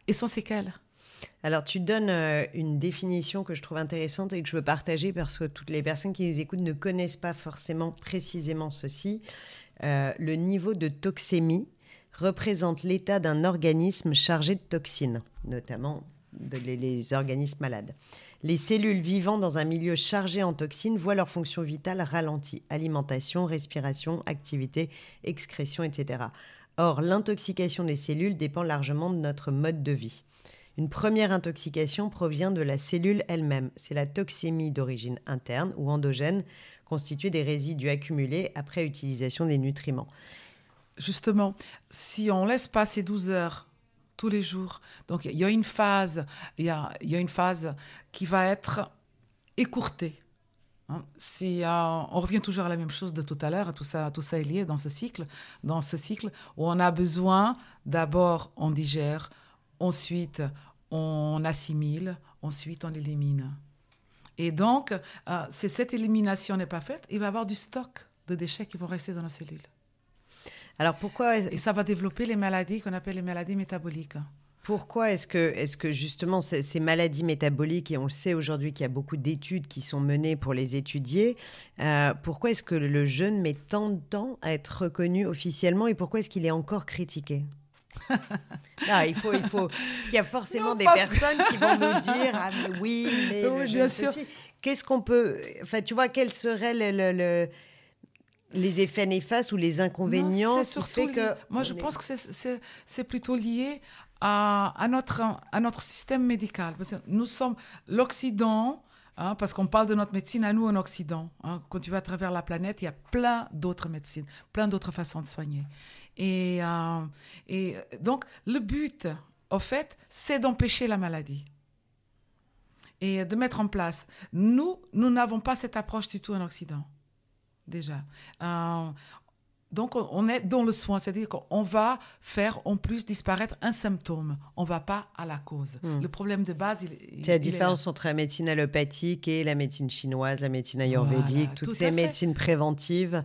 et sans séquelles. Alors, tu donnes euh, une définition que je trouve intéressante et que je veux partager parce que toutes les personnes qui nous écoutent ne connaissent pas forcément précisément ceci. le niveau de toxémie représente l'état d'un organisme chargé de toxines, notamment les, organismes malades. Les cellules vivant dans un milieu chargé en toxines voient leur fonction vitale ralentie alimentation, respiration, activité, excrétion, etc. Or, l'intoxication des cellules dépend largement de notre mode de vie. Une première intoxication provient de la cellule elle-même. C'est la toxémie d'origine interne ou endogène, constituée des résidus accumulés après utilisation des nutriments justement, si on laisse passer 12 heures tous les jours, donc il y a une phase, il y a, une phase qui va être écourtée. Hein. Si euh, on revient toujours à la même chose de tout à l'heure, tout ça, tout ça est lié dans ce cycle, dans ce cycle où on a besoin d'abord on digère, ensuite on assimile, ensuite on élimine. Et donc, euh, si cette élimination n'est pas faite, il va y avoir du stock de déchets qui vont rester dans nos cellules. Alors pourquoi Et ça va développer les maladies qu'on appelle les maladies métaboliques. Pourquoi est-ce que, est que justement ces, ces, maladies métaboliques, et on le sait aujourd'hui qu'il y a beaucoup d'études qui sont menées pour les étudier, euh, pourquoi est-ce que le jeûne met tant de temps à être reconnu officiellement et pourquoi est-ce qu'il est encore critiqué? Non, il faut, il faut. Parce qu'il y a forcément des personnes qui vont nous dire Ah, mais oui, mais. Oui, bien sûr. Qu'est-ce qu'on peut. Enfin, tu vois, quel serait le, le, le les effets néfastes ou les inconvénients non, surtout que Moi, je pense que c'est plutôt lié à, à, notre, à notre système médical. Parce que nous sommes l'Occident, hein, parce qu'on parle de notre médecine à nous en Occident. Hein. Quand tu vas à travers la planète, il y a plein d'autres médecines, plein d'autres façons de soigner. Et, euh, et donc, le but, au fait, c'est d'empêcher la maladie et de mettre en place. Nous, nous n'avons pas cette approche du tout en Occident, déjà. Euh, donc, on est dans le soin, c'est-à-dire qu'on va faire en plus disparaître un symptôme. On ne va pas à la cause. Hmm. Le problème de base, il, C'est la différence entre la médecine allopathique et la médecine chinoise, la médecine ayurvédique, Voilà, toutes tout ces médecines préventives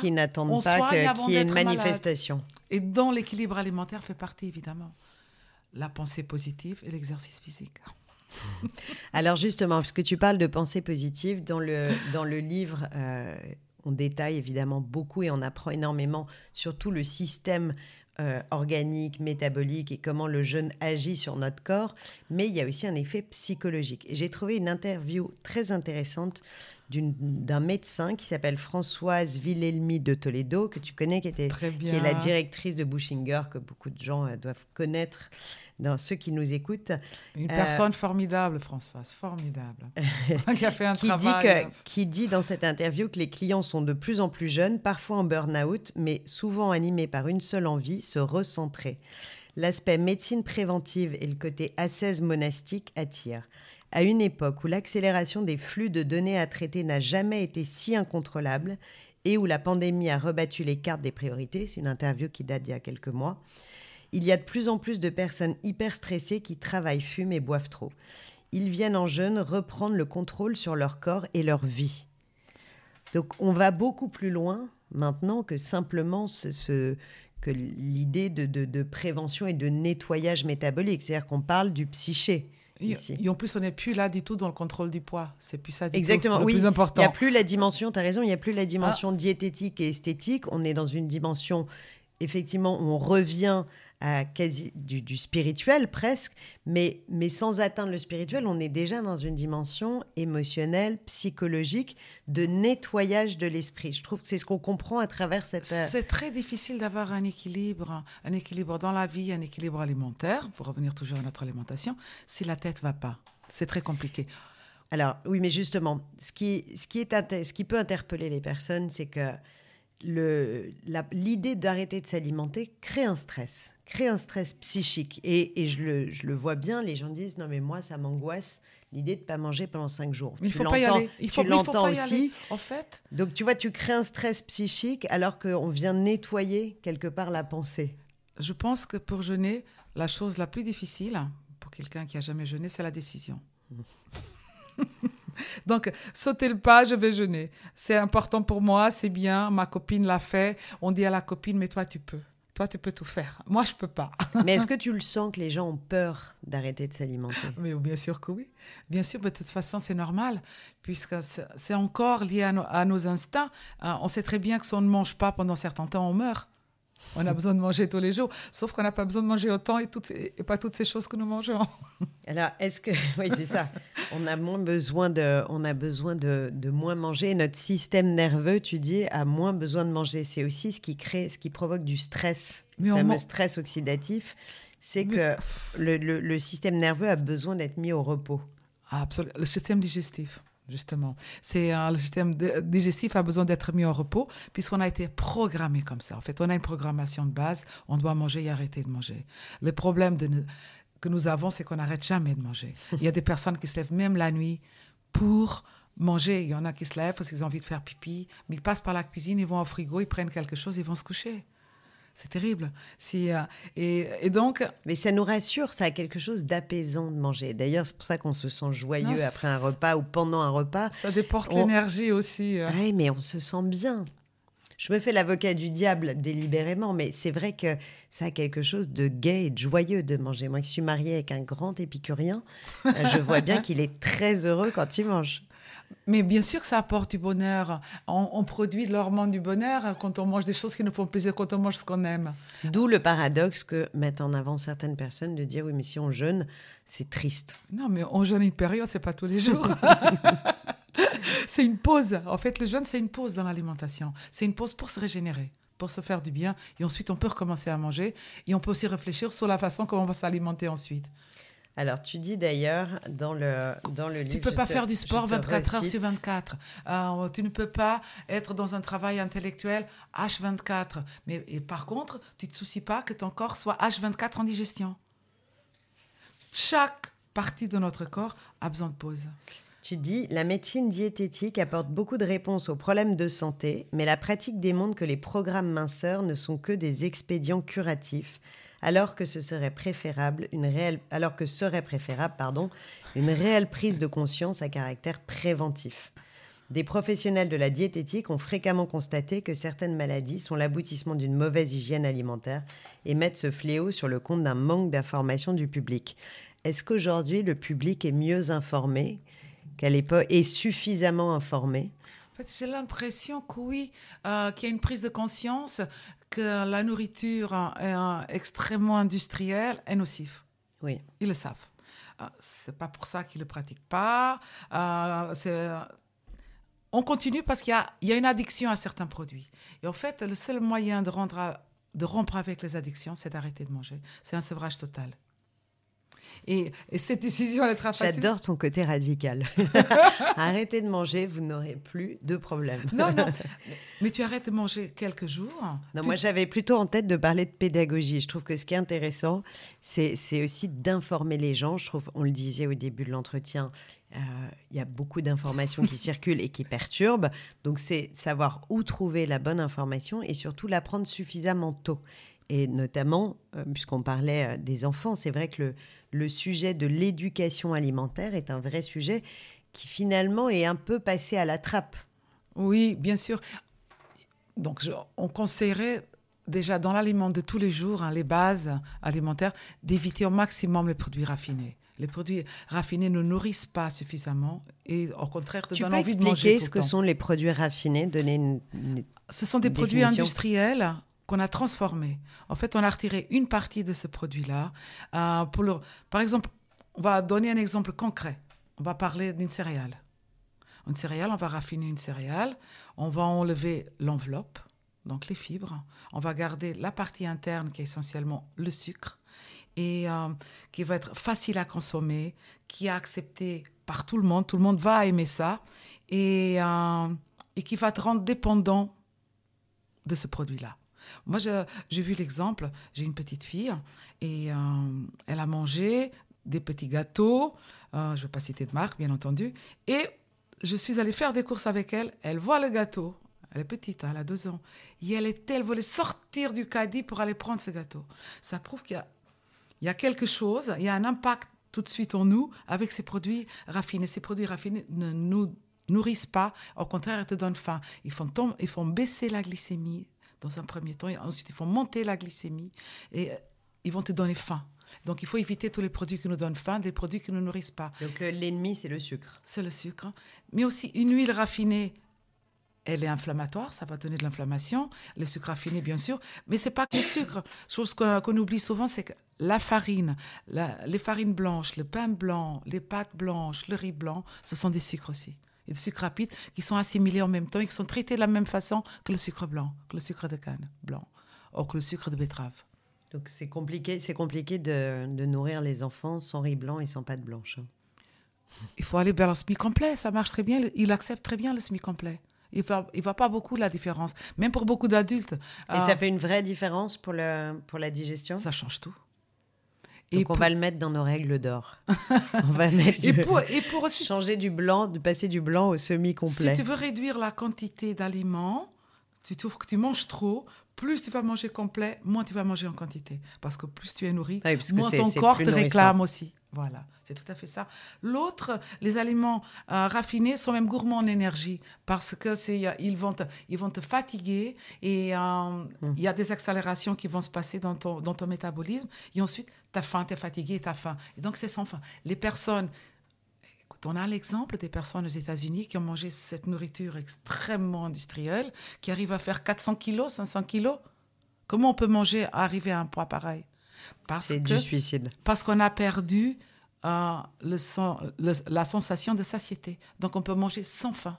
qui n'attendent pas qu'il y ait une malade. manifestation. Et dont l'équilibre alimentaire fait partie, évidemment. La pensée positive et l'exercice physique. Alors justement, puisque tu parles de pensée positive, dans le, dans le livre, euh, on détaille évidemment beaucoup et on apprend énormément sur tout le système euh, organique, métabolique et comment le jeûne agit sur notre corps, mais il y a aussi un effet psychologique. J'ai trouvé une interview très intéressante d'un médecin qui s'appelle Françoise Villelmi de Toledo, que tu connais, qui, était, Très qui est la directrice de Bushinger, que beaucoup de gens euh, doivent connaître dans ceux qui nous écoutent. Une Euh, personne formidable, Françoise, formidable. qui a fait un qui dit, travail. que, qui dit dans cette interview que les clients sont de plus en plus jeunes, parfois en burn-out, mais souvent animés par une seule envie, se recentrer. L'aspect médecine préventive et le côté ascèse monastique attirent. À une époque où l'accélération des flux de données à traiter n'a jamais été si incontrôlable et où la pandémie a rebattu les cartes des priorités, c'est une interview qui date d'il y a quelques mois, il y a de plus en plus de personnes hyper stressées qui travaillent, fument et boivent trop. Ils viennent en jeûne reprendre le contrôle sur leur corps et leur vie. Donc on va beaucoup plus loin maintenant que simplement que l'idée de- de prévention et de nettoyage métabolique. C'est-à-dire qu'on parle du psyché. Et, ici. et en plus, on n'est plus là du tout dans le contrôle du poids. C'est plus ça du Exactement, tout. Le oui. plus Il n'y important. a plus la dimension, tu as raison, il n'y a plus la dimension diététique et esthétique. On est dans une dimension, effectivement, où on revient à quasi, du, du spirituel presque, mais, mais sans atteindre le spirituel, on est déjà dans une dimension émotionnelle, psychologique, de nettoyage de l'esprit. Je trouve que c'est ce qu'on comprend à travers cette... euh, C'est très difficile d'avoir un équilibre, un équilibre dans la vie, un équilibre alimentaire, pour revenir toujours à notre alimentation, si la tête va pas. C'est très compliqué. Alors, oui, mais justement, ce qui, ce qui, est ce qui peut interpeller les personnes, c'est que l'idée d'arrêter de s'alimenter crée un stress, crée un stress psychique. Et, et je, le, je le vois bien, les gens disent, non mais moi, ça m'angoisse, l'idée de ne pas manger pendant cinq jours. Il Tu faut pas y aller. Il faut, tu mais il faut l'entends aussi. aller. En fait, Donc, tu vois, tu crées un stress psychique alors qu'on vient nettoyer quelque part la pensée. je pense que pour jeûner, la chose la plus difficile pour quelqu'un qui a jamais jeûné, c'est la décision. Donc, sauter le pas, je vais jeûner. C'est important pour moi, c'est bien. Ma copine l'a fait. On dit à la copine, mais toi, tu peux. Toi, tu peux tout faire. Moi, je peux pas. Mais est-ce que tu le sens que les gens ont peur d'arrêter de s'alimenter? Mais bien sûr que oui. Bien sûr, mais de toute façon, c'est normal, puisque c'est encore lié à, nos- à nos instincts. Hein, on sait très bien que si on ne mange pas pendant un certain temps, on meurt. On a besoin de manger tous les jours, sauf qu'on n'a pas besoin de manger autant et, toutes ces- et pas toutes ces choses que nous mangeons. Alors, est-ce que... Oui, c'est ça. On a moins besoin de, on a besoin de, de moins manger. Notre système nerveux, tu dis, a moins besoin de manger. C'est aussi ce qui crée, ce qui provoque du stress, Mais le fameux man- stress oxydatif. C'est Mais- que le, le- le système nerveux a besoin d'être mis au repos. Absolument. Le système digestif, justement. C'est euh, le système di- digestif a besoin d'être mis au repos puisqu'on a été programmé comme ça. En fait, on a une programmation de base. On doit manger et arrêter de manger. Le problème de que nous avons, c'est qu'on n'arrête jamais de manger. Il y a des personnes qui se lèvent même la nuit pour manger. Il y en a qui se lèvent parce qu'ils ont envie de faire pipi, mais ils passent par la cuisine, ils vont au frigo, ils prennent quelque chose, ils vont se coucher. C'est terrible. Si, euh, et, et donc, Mais ça nous rassure, ça a quelque chose d'apaisant de manger. D'ailleurs, c'est pour ça qu'on se sent joyeux Non, après un repas ou pendant un repas. ça déporte On- l'énergie aussi. euh. Oui, mais on se sent bien. je me fais l'avocat du diable délibérément, mais c'est vrai que ça a quelque chose de gai et de joyeux de manger. Moi qui suis mariée avec un grand épicurien, euh, je vois bien qu'il est très heureux quand il mange. Mais bien sûr que ça apporte du bonheur. On, produit de l'hormone du bonheur quand on mange des choses qui nous font plaisir, quand on mange ce qu'on aime. D'où le paradoxe que mettent en avant certaines personnes de dire oui, mais si on jeûne, c'est triste. Non, mais on jeûne une période, c'est pas tous les jours. c'est une pause. En fait, le jeûne, c'est une pause dans l'alimentation. C'est une pause pour se régénérer pour se faire du bien. Et ensuite, on peut recommencer à manger. Et on peut aussi réfléchir sur la façon comment on va s'alimenter ensuite. Alors, tu dis d'ailleurs dans le, dans le livre... Tu ne peux pas faire du sport 24 heures sur 24. Euh, tu ne peux pas être dans un travail intellectuel H24. Mais et par contre, tu ne te soucies pas que ton corps soit H24 en digestion. Chaque partie de notre corps a besoin de pause. Tu dis, la médecine diététique apporte beaucoup de réponses aux problèmes de santé, mais la pratique démontre que les programmes minceurs ne sont que des expédients curatifs alors que ce serait préférable une réelle, alors que serait préférable, pardon, une réelle prise de conscience à caractère préventif. Des professionnels de la diététique ont fréquemment constaté que certaines maladies sont l'aboutissement d'une mauvaise hygiène alimentaire et mettent ce fléau sur le compte d'un manque d'information du public. Est-ce qu'aujourd'hui le public est mieux informé qu'à l'époque est suffisamment informé? J'ai l'impression que oui, euh, qu'il y a une prise de conscience que la nourriture est extrêmement industrielle est nocive. Oui. Ils le savent. Euh, c'est pas pour ça qu'ils ne le pratiquent pas. Euh, on continue parce qu'il y, y a, une addiction à certains produits. Et en fait, le seul moyen de, rendre de rompre avec les addictions, c'est d'arrêter de manger. C'est un sevrage total. Et, cette décision, elle est très facile. J'adore ton côté radical. Arrêtez de manger, vous n'aurez plus de problème. non, non. Mais, tu arrêtes de manger quelques jours. Non, moi, j'avais plutôt en tête de parler de pédagogie. Je trouve que ce qui est intéressant, c'est aussi d'informer les gens. Je trouve, on le disait au début de l'entretien, euh, il y a beaucoup d'informations qui circulent et qui perturbent. Donc, c'est savoir où trouver la bonne information et surtout la prendre suffisamment tôt. Et notamment, euh, puisqu'on parlait euh, des enfants, c'est vrai que le, le sujet de l'éducation alimentaire est un vrai sujet qui finalement est un peu passé à la trappe. Oui, bien sûr. Donc, on conseillerait déjà dans l'aliment de tous les jours, hein, les bases alimentaires, d'éviter au maximum les produits raffinés. Les produits raffinés ne nourrissent pas suffisamment et au contraire te donnent envie de manger. Tu peux expliquer ce que sont les produits raffinés Donner Ce sont des produits industriels qu'on a transformé. En fait, on a retiré une partie de ce produit-là. Euh, le... Par exemple, on va donner un exemple concret. On va parler d'une céréale. Une céréale, on va raffiner une céréale, on va enlever l'enveloppe, donc les fibres, on va garder la partie interne qui est essentiellement le sucre et euh, qui va être facile à consommer, qui est accepté par tout le monde, tout le monde va aimer ça et, euh, et qui va te rendre dépendant de ce produit-là. Moi, j'ai vu l'exemple, j'ai une petite fille et euh, elle a mangé des petits gâteaux, euh, je ne vais pas citer de marque, bien entendu, et je suis allée faire des courses avec elle, elle voit le gâteau, elle est petite, hein, elle a deux ans, et elle, est, elle voulait sortir du caddie pour aller prendre ce gâteau. Ça prouve qu'il y, y a, quelque chose, il y a un impact tout de suite en nous avec ces produits raffinés. Ces produits raffinés ne nous nourrissent pas, au contraire, ils te donnent faim. Ils font, ils font baisser la glycémie dans un premier temps. Et ensuite, il faut monter la glycémie et euh, ils vont te donner faim. Donc, il faut éviter tous les produits qui nous donnent faim, des produits qui ne nous nourrissent pas. Donc, euh, l'ennemi, c'est le sucre. C'est le sucre. Mais aussi, une huile raffinée, elle est inflammatoire, ça va donner de l'inflammation. Le sucre raffiné, bien sûr. Mais c'est pas que le sucre. Chose qu'on oublie souvent, c'est que la farine, les farines blanches, le pain blanc, les pâtes blanches, le riz blanc, ce sont des sucres aussi et de sucre rapide qui sont assimilés en même temps et qui sont traités de la même façon que le sucre blanc, que le sucre de canne blanc ou que le sucre de betterave. Donc c'est compliqué, c'est compliqué de, de, nourrir les enfants sans riz blanc et sans pâte blanche. Hein. Il faut aller vers le semi-complet, ça marche très bien. Il accepte très bien le semi-complet. Il ne voit, il voit pas beaucoup la différence, même pour beaucoup d'adultes. Et ça euh, fait une vraie différence pour, le, pour la digestion? Ça change tout. Donc on va le mettre dans nos règles d'or. on va mettre et, pour, et pour aussi... changer du blanc, de passer du blanc au semi-complet. Si tu veux réduire la quantité d'aliments, tu trouves que tu manges trop, plus tu vas manger complet, moins tu vas manger en quantité. Parce que plus tu es nourri, moins ton corps te réclame aussi. Voilà, c'est tout à fait ça. L'autre, les aliments euh, raffinés sont même gourmands en énergie parce que c'est euh, ils vont te, ils vont te fatiguer et euh, il y a des accélérations qui vont se passer dans ton, dans ton métabolisme et ensuite tu as faim, tu es fatigué, tu as faim. Et donc c'est sans fin. Les personnes écoute, on a l'exemple des personnes aux États-Unis qui ont mangé cette nourriture extrêmement industrielle qui arrivent à faire 400 kilos, 500 kilos. Comment on peut manger arriver à un poids pareil? C'est du suicide. Parce qu'on a perdu euh, le, la sensation de satiété. Donc on peut manger sans faim.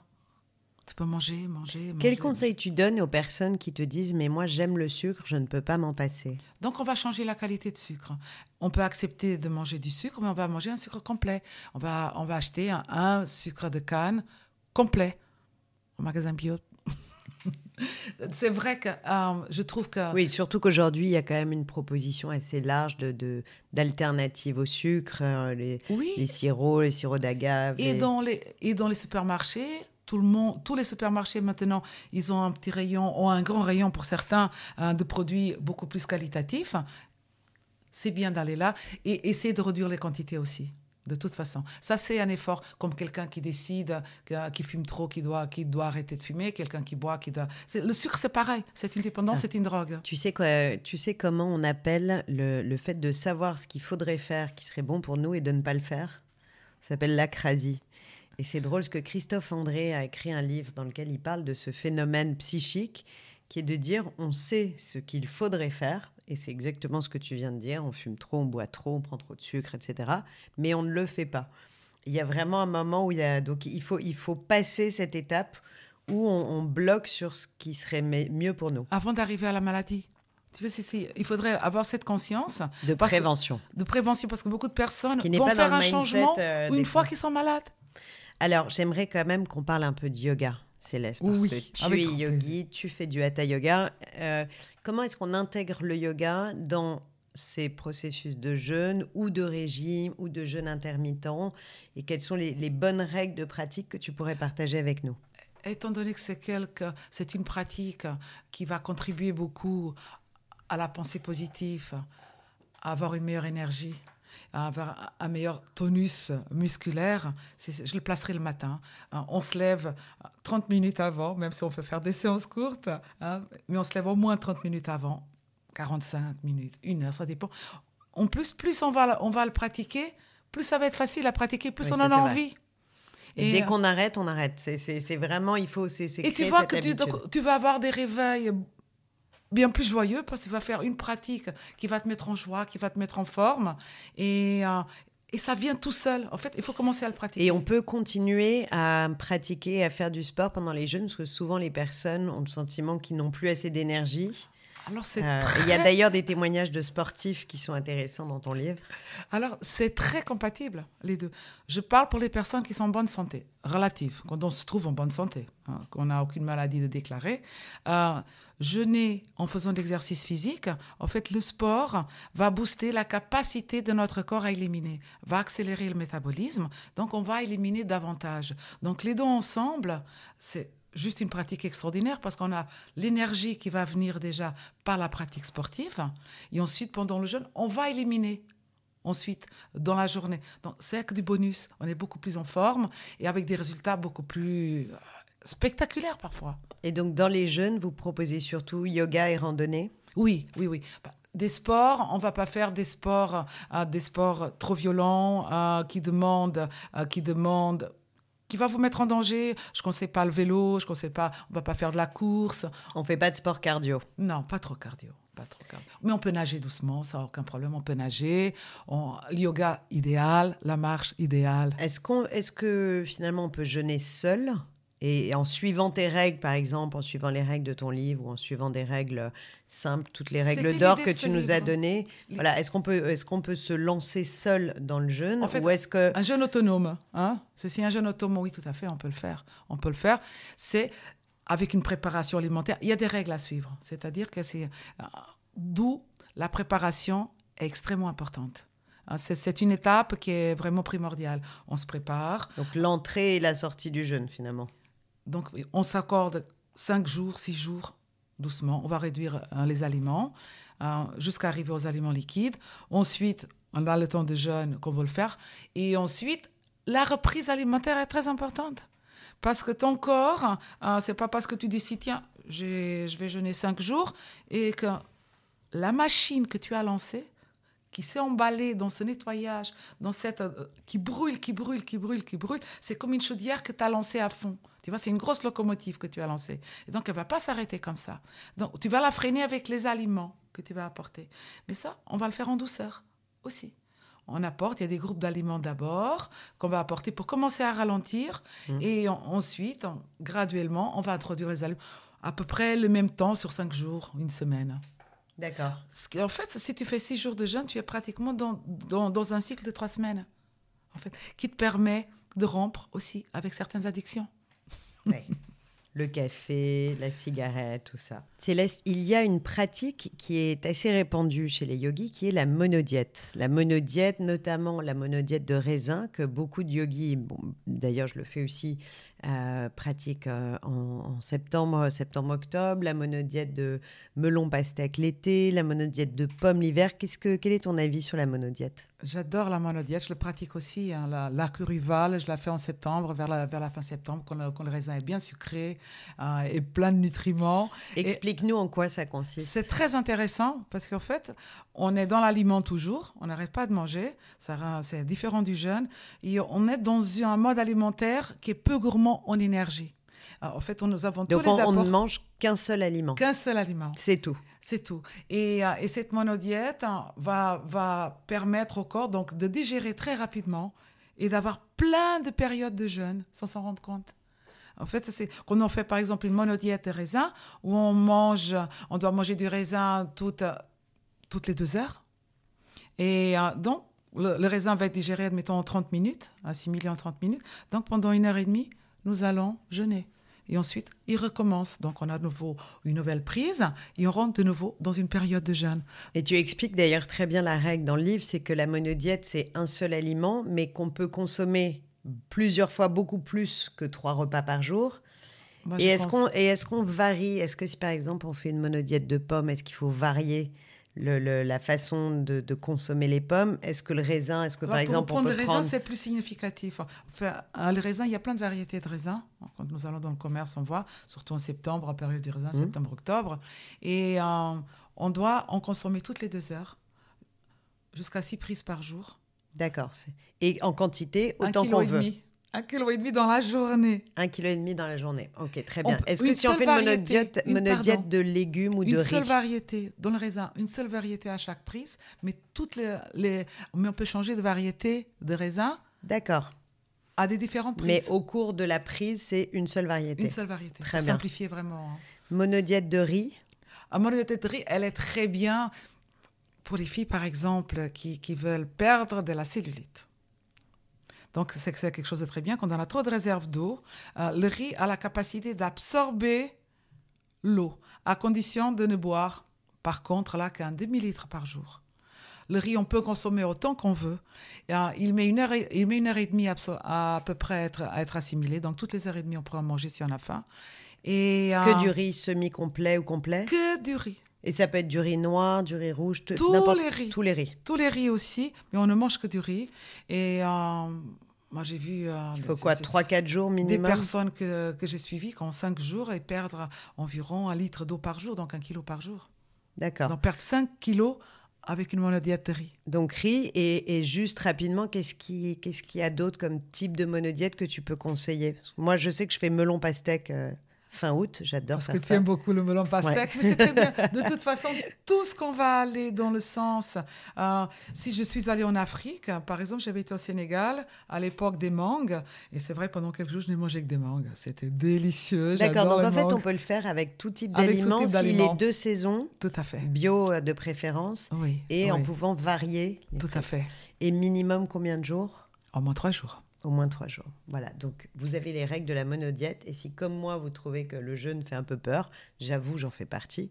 Tu peux manger, manger, manger. Quel conseil tu donnes aux personnes qui te disent mais moi j'aime le sucre, je ne peux pas m'en passer? Donc on va changer la qualité de sucre. On peut accepter de manger du sucre, mais on va manger un sucre complet. On va, on va acheter un, un sucre de canne complet au magasin bio c'est vrai que euh, je trouve que... Oui, surtout qu'aujourd'hui, il y a quand même une proposition assez large de, d'alternatives au sucre, euh, les, les sirops, les sirops d'agave. Et, dans les, et dans les supermarchés, tout le monde, tous les supermarchés maintenant, ils ont un petit rayon, ou un grand rayon pour certains, hein, de produits beaucoup plus qualitatifs. C'est bien d'aller là et essayer de réduire les quantités aussi de toute façon. Ça, c'est un effort, comme quelqu'un qui décide, qui fume trop, qui doit, qui doit arrêter de fumer, quelqu'un qui boit, qui doit... Le sucre, c'est pareil, c'est une dépendance, ah. c'est une drogue. Tu sais, quoi, tu sais comment on appelle le, le fait de savoir ce qu'il faudrait faire, qui serait bon pour nous, et de ne pas le faire? Ça s'appelle l'acrasie. Et c'est drôle, parce que Christophe André a écrit un livre dans lequel il parle de ce phénomène psychique, qui est de dire, on sait ce qu'il faudrait faire, et c'est exactement ce que tu viens de dire. On fume trop, on boit trop, on prend trop de sucre, etc. Mais on ne le fait pas. Il y a vraiment un moment où il y a. Donc il faut, il faut passer cette étape où on, bloque sur ce qui serait mieux pour nous. Avant d'arriver à la maladie. Tu sais, il faudrait avoir cette conscience. De prévention. de prévention, parce que beaucoup de personnes vont faire un changement euh, une fois qu'ils sont malades. Alors, j'aimerais quand même qu'on parle un peu de yoga. Céleste, parce que tu es yogi, tu fais du hatha yoga. Euh, comment est-ce qu'on intègre le yoga dans ces processus de jeûne ou de régime ou de jeûne intermittent? Et quelles sont les, bonnes règles de pratique que tu pourrais partager avec nous? Étant donné que c'est quelque, c'est une pratique qui va contribuer beaucoup à la pensée positive, à avoir une meilleure énergie, avoir un meilleur tonus musculaire, je le placerai le matin. Hein. On se lève 30 minutes avant, même si on peut faire des séances courtes, hein, mais on se lève au moins 30 minutes avant, 45 minutes, une heure, ça dépend. En plus, plus on va, on va le pratiquer, plus ça va être facile à pratiquer, plus on en a envie. Et, dès euh, qu'on arrête, on arrête. C'est vraiment, il faut. Et tu vois que tu, tu, vas avoir des réveils bien plus joyeux parce que tu vas faire une pratique qui va te mettre en joie, qui va te mettre en forme. Et, euh, et ça vient tout seul. En fait, il faut commencer à le pratiquer. Et on peut continuer à pratiquer, à faire du sport pendant les jeûnes, parce que souvent les personnes ont le sentiment qu'ils n'ont plus assez d'énergie. Alors c'est euh, Il y a d'ailleurs des témoignages de sportifs qui sont intéressants dans ton livre. Alors c'est très compatible les deux. Je parle pour les personnes qui sont en bonne santé, relative, quand on se trouve en bonne santé, hein, qu'on n'a aucune maladie de déclarer. Euh, jeûner en faisant d'exercice physique, en fait, le sport va booster la capacité de notre corps à éliminer, va accélérer le métabolisme, donc on va éliminer davantage. Donc les deux ensemble, c'est juste une pratique extraordinaire parce qu'on a l'énergie qui va venir déjà par la pratique sportive, et ensuite, pendant le jeûne, on va éliminer ensuite dans la journée. Donc c'est que du bonus, on est beaucoup plus en forme et avec des résultats beaucoup plus spectaculaire parfois. Et donc, dans les jeunes, vous proposez surtout yoga et randonnée? Oui, oui, oui. Bah, des sports, on va pas faire des sports, euh, des sports trop violents euh, qui demandent, euh, qui demandent qui va vous mettre en danger. Je ne conseille pas le vélo, je ne conseille pas, on va pas faire de la course. On fait pas de sport cardio? Non, pas trop cardio. Pas trop cardio. Mais on peut nager doucement, ça n'a aucun problème. On peut nager. On, yoga idéal, la marche idéale. Est-ce qu'on, est-ce que finalement on peut jeûner seul? Et en suivant tes règles, par exemple, en suivant les règles de ton livre ou en suivant des règles simples, toutes les règles d'or que tu nous as données, voilà, est-ce qu'on peut, est qu'on peut se lancer seul dans le jeûne en fait, ou est-ce que un jeûne autonome, hein C'est si un jeûne autonome, oui, tout à fait, on peut le faire. On peut le faire. C'est avec une préparation alimentaire. Il y a des règles à suivre, c'est-à-dire que c'est euh, d'où la préparation est extrêmement importante. Hein, c'est une étape qui est vraiment primordiale. On se prépare. Donc l'entrée et la sortie du jeûne, finalement. Donc, on s'accorde 5 jours, 6 jours, doucement. On va réduire euh, les aliments euh, jusqu'à arriver aux aliments liquides. Ensuite, on a le temps de jeûne qu'on veut le faire. Et ensuite, la reprise alimentaire est très importante. Parce que ton corps, euh, c'est pas parce que tu décides, tiens, je vais jeûner cinq jours, et que la machine que tu as lancée, qui s'est emballée dans ce nettoyage, dans cette qui brûle, qui brûle, qui brûle, qui brûle, c'est comme une chaudière que tu as lancée à fond. Tu vois, c'est une grosse locomotive que tu as lancée. Et donc, elle va pas s'arrêter comme ça. Donc, tu vas la freiner avec les aliments que tu vas apporter. Mais ça, on va le faire en douceur aussi. On apporte, il y a des groupes d'aliments d'abord qu'on va apporter pour commencer à ralentir. Mmh. Et ensuite, graduellement, on va introduire les aliments à peu près le même temps sur cinq jours, une semaine. D'accord. En fait, si tu fais six jours de jeûne, tu es pratiquement dans, dans, dans, un cycle de trois semaines, en fait, qui te permet de rompre aussi avec certaines addictions. Le café, la cigarette, tout ça. Céleste, il y a une pratique qui est assez répandue chez les yogis, qui est la monodiète. La monodiète, notamment la monodiète de raisin, que beaucoup de yogis, d'ailleurs je le fais aussi, euh, pratiquent euh, en, septembre, septembre-octobre, la monodiète de melon pastèque l'été, la monodiète de pommes l'hiver. Qu'est-ce que, quel est ton avis sur la monodiète? J'adore la monodiète, je le pratique aussi. Hein, la je la fais en septembre, vers la, vers la fin septembre, quand le, quand le raisin est bien sucré euh, et plein de nutriments. Explique-nous en quoi ça consiste. C'est très intéressant parce qu'en fait, on est dans l'aliment toujours, on n'arrête pas de manger, c'est différent du jeûne, et on est dans un mode alimentaire qui est peu gourmand en énergie. en fait, on, nous avons Donc tous les on, on ne mange qu'un seul aliment. Qu'un seul aliment. C'est tout. C'est tout. Et, euh, et cette monodiète hein, va, va permettre au corps donc, de digérer très rapidement et d'avoir plein de périodes de jeûne sans s'en rendre compte. En fait, c'est quand on fait par exemple une monodiète raisin où on mange, on doit manger du raisin toutes, toutes les deux heures. Et euh, donc, le, raisin va être digéré, admettons, en 30 minutes, assimilé en 30 minutes. Donc, pendant une heure et demie, nous allons jeûner. Et ensuite, il recommence. Donc, on a de nouveau une nouvelle prise et on rentre de nouveau dans une période de jeûne. Et tu expliques d'ailleurs très bien la règle dans le livre, c'est que la monodiète, c'est un seul aliment, mais qu'on peut consommer plusieurs fois beaucoup plus que trois repas par jour. et est-ce qu'on est qu'on varie? Est-ce que si par exemple on fait une monodiète de pommes, est-ce qu'il faut varier? Le, la façon de, consommer les pommes Est-ce que le raisin, est-ce que par exemple prendre on peut le raisin, c'est plus significatif. Enfin, le raisin, il y a plein de variétés de raisins. Quand nous allons dans le commerce, on voit, surtout en septembre, en période du raisin, mmh. septembre-octobre, et euh, on doit en consommer toutes les deux heures, jusqu'à six prises par jour. D'accord. Et en quantité, autant qu'on veut. Un kilo et demi dans la journée. Un kilo et demi dans la journée. Ok, très bien. Est-ce que si on fait une monodiète, de légumes ou de riz? Une seule variété dans le raisin, une seule variété à chaque prise, mais toutes les, les mais on peut changer de variété de raisin. D'accord. À des différentes prises. Mais au cours de la prise, c'est une seule variété. Une seule variété. Très bien. Simplifier vraiment. Hein. Monodiète de riz? La monodiète de riz, elle est très bien pour les filles, par exemple, qui, qui veulent perdre de la cellulite. Donc, c'est quelque chose de très bien. Quand on a trop de réserve d'eau, euh, le riz a la capacité d'absorber l'eau, à condition de ne boire, par contre, là, qu'un demi-litre par jour. Le riz, on peut consommer autant qu'on veut. Euh, il, met une heure et, il met une heure et demie à, à, peu près être, à être assimilé. Donc, toutes les heures et demie, on peut en manger si on a faim. Et, que euh, du riz semi-complet ou complet Que du riz. Et ça peut être du riz noir, du riz rouge, tous les riz. Tous les riz. Tous les riz aussi, mais on ne mange que du riz. Et moi, j'ai vu. Euh, Il faut quoi 3-4 jours minimum Des personnes que, que j'ai suivies qui en 5 jours et perdre environ un litre d'eau par jour, donc un kilo par jour. D'accord. Donc perdre 5 kilos avec une monodiète de riz. Donc riz, et, et juste rapidement, qu'est-ce qu'il qu'est-ce qu'il y a d'autre comme type de monodiète que tu peux conseiller? Moi, je sais que je fais melon pastèque. Euh, fin août. J'adore ça. Parce que tu aimes beaucoup le melon pastèque, mais c'est très bien. De toute façon, tout ce qu'on va aller dans le sens. Euh, si je suis allée en Afrique, par exemple, j'avais été au Sénégal à l'époque des mangues, et c'est vrai, pendant quelques jours, je n'ai mangé que des mangues. C'était délicieux. D'accord, donc en fait, on peut le faire avec tout type d'aliments, si les deux saisons. Tout à fait. Bio euh, de préférence. Oui. Et en pouvant varier. Tout à fait. Et minimum combien de jours? Au moins trois jours. Au moins trois jours. Voilà, donc vous avez les règles de la monodiète. Et si, comme moi, vous trouvez que le jeûne fait un peu peur, j'avoue, j'en fais partie.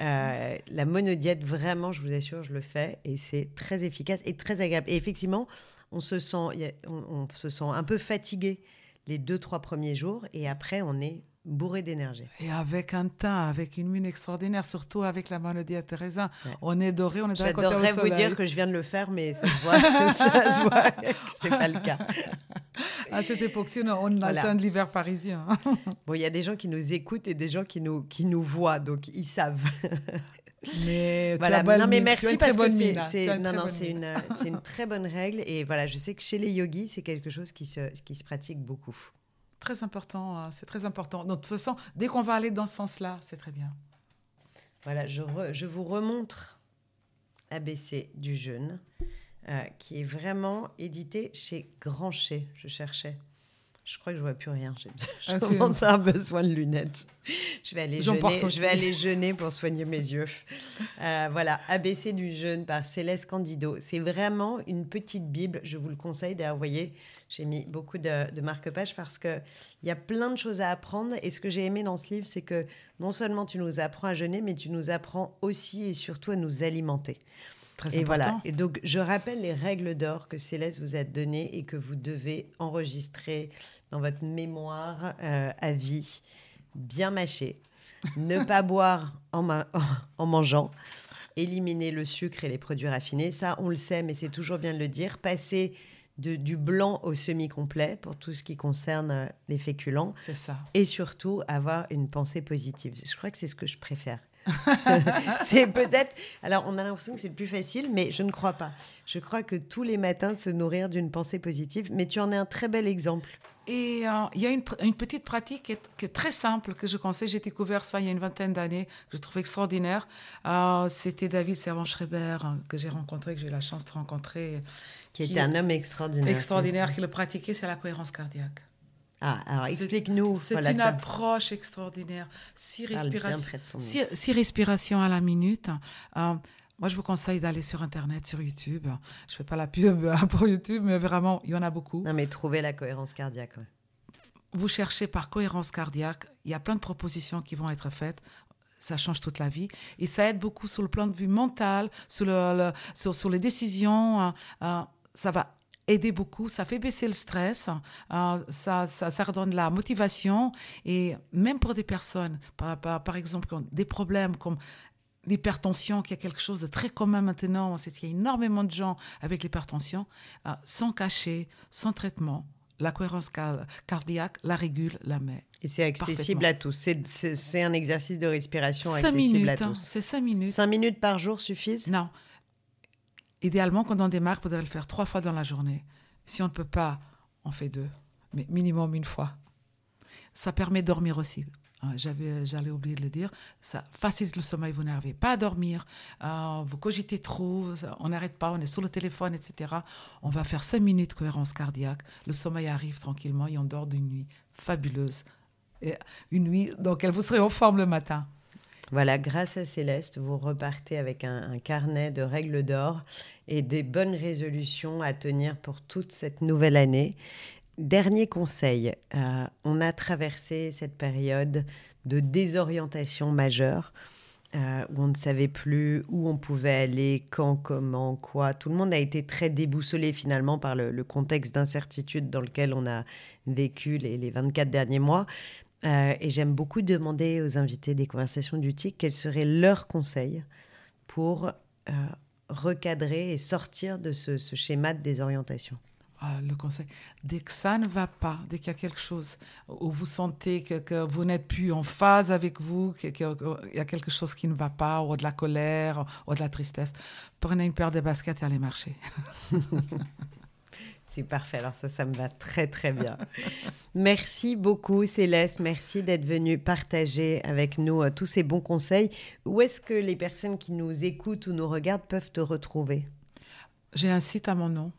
Euh, la monodiète, vraiment, je vous assure, je le fais. Et c'est très efficace et très agréable. Et effectivement, on se sent, on, se sent un peu fatigué les deux, trois premiers jours. Et après, on est bourré d'énergie. Et avec un teint, avec une mine extraordinaire, surtout avec la maladie à Teresa. On est doré, on est doré J'adorerais vous dire que je viens de le faire, mais ça se voit, ça se voit c'est pas le cas. À cette époque-ci, on a le teint de l'hiver parisien. bon, il y a des gens qui nous écoutent et des gens qui nous, qui nous voient, donc ils savent. Mais voilà. non, mais merci parce que c'est non, non, c'est une, une, très bonne règle. Et voilà, je sais que chez les yogis, c'est quelque chose qui se, qui se pratique beaucoup. Très important, euh, c'est très important. de toute façon, dès qu'on va aller dans ce sens-là, c'est très bien. Voilà, je, je vous remontre ABC du jeûne, euh, qui est vraiment édité chez Grancher, je cherchais. Je crois que je vois plus rien. Je ah, commence à avoir besoin de lunettes. Je vais aller jeûner. Je vais aller jeûner pour soigner mes yeux. Euh, voilà, ABC du jeûne par Céleste Candido. C'est vraiment une petite bible. Je vous le conseille. D'ailleurs, vous voyez, j'ai mis beaucoup de, de marque-pages parce que il y a plein de choses à apprendre. Et ce que j'ai aimé dans ce livre, c'est que non seulement tu nous apprends à jeûner, mais tu nous apprends aussi et surtout à nous alimenter et voilà. Et donc, je rappelle les règles d'or que Céleste vous a données et que vous devez enregistrer dans votre mémoire euh, à vie. Bien mâcher, ne pas boire en, en mangeant, éliminer le sucre et les produits raffinés. Ça, on le sait, mais c'est toujours bien de le dire. Passer de, du blanc au semi-complet pour tout ce qui concerne euh, les féculents. C'est ça. Et surtout, avoir une pensée positive. Je crois que c'est ce que je préfère. c'est peut-être. Alors, on a l'impression que c'est le plus facile, mais je ne crois pas. Je crois que tous les matins se nourrir d'une pensée positive, mais tu en es un très bel exemple. Et euh, il y a une, petite pratique qui est, très simple que je conseille. J'ai découvert ça il y a une vingtaine d'années, que je trouve extraordinaire. Euh, c'était David Servan-Schreiber hein, que j'ai rencontré, que j'ai eu la chance de rencontrer. Qui, qui était un homme extraordinaire. Extraordinaire, qui le pratiquait, c'est la cohérence cardiaque. Ah, alors explique-nous. C'est une approche extraordinaire. Six, respirations à la minute. Euh, moi, je vous conseille d'aller sur Internet, sur YouTube. Je ne fais pas la pub pour YouTube, mais vraiment, il y en a beaucoup. Non, mais trouver la cohérence cardiaque. Vous cherchez par cohérence cardiaque. Il y a plein de propositions qui vont être faites ça change toute la vie. Et ça aide beaucoup sur le plan de vue mental, sur, le, sur, les décisions. Euh, euh, ça va aider beaucoup, ça fait baisser le stress, euh, ça, ça, ça, redonne la motivation. Et même pour des personnes, par, par, exemple, qui ont des problèmes comme l'hypertension, qui est quelque chose de très commun maintenant, c'est qu'il y a énormément de gens avec l'hypertension, euh, sans cachet, sans traitement, la cohérence cardiaque la régule, la met. Et c'est accessible à tous. C'est un exercice de respiration accessible minutes, à tous. Hein, c'est cinq minutes. Cinq minutes par jour suffisent? Non. Idéalement, quand on démarre, vous devez le faire trois fois dans la journée. Si on ne peut pas, on fait deux, mais minimum une fois. Ça permet de dormir aussi. Hein, j'avais, j'allais oublier de le dire. Ça facilite le sommeil. Vous n'arrivez pas à dormir. Euh, vous cogitez trop. On n'arrête pas. On est sur le téléphone, etc. On va faire cinq minutes de cohérence cardiaque. Le sommeil arrive tranquillement et on dort d'une nuit fabuleuse. Et une nuit dans laquelle vous serez en forme le matin. Voilà, grâce à Céleste, vous repartez avec un, carnet de règles d'or et des bonnes résolutions à tenir pour toute cette nouvelle année. Dernier conseil, euh, on a traversé cette période de désorientation majeure. Euh, où on ne savait plus où on pouvait aller, quand, comment, quoi. Tout le monde a été très déboussolé finalement par le, contexte d'incertitude dans lequel on a vécu les, les 24 derniers mois. Euh, et j'aime beaucoup demander aux invités des conversations du TIC quels seraient leurs conseils pour euh, recadrer et sortir de ce, schéma de désorientation. Ah, le conseil, dès que ça ne va pas, dès qu'il y a quelque chose où vous sentez que, vous n'êtes plus en phase avec vous, qu'il y a quelque chose qui ne va pas, ou de la colère, ou de la tristesse, prenez une paire de baskets et allez marcher. C'est parfait. Alors ça, ça me va très très bien. merci beaucoup Céleste. Merci d'être venue partager avec nous euh, tous ces bons conseils. Où est-ce que les personnes qui nous écoutent ou nous regardent peuvent te retrouver? J'ai un site à mon nom.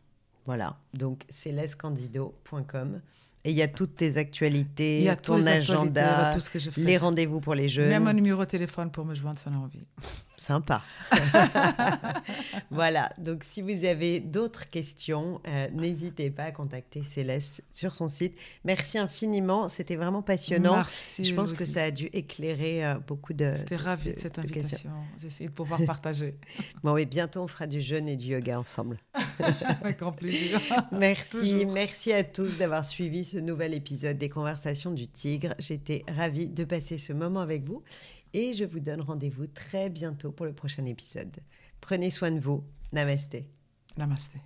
Voilà, donc célestecandido.com. Et il y a toutes tes actualités, il y a ton agenda, tout ce que je fais. les rendez-vous pour les jeunes. Même un numéro de téléphone pour me joindre si on a envie. Sympa. voilà, donc si vous avez d'autres questions, euh, n'hésitez pas à contacter Céleste sur son site. Merci infiniment, c'était vraiment passionnant. Merci. Je pense que ça a dû éclairer euh, beaucoup de... J'étais ravie de, cette invitation. J'ai essayé de pouvoir partager. bon, oui, bientôt on fera du jeûne et du yoga ensemble. Avec grand plaisir. Merci, merci à tous d'avoir suivi ce nouvel épisode des Conversations du Tigre. J'étais ravie de passer ce moment avec vous et je vous donne rendez-vous très bientôt pour le prochain épisode. Prenez soin de vous. Namasté. Namasté.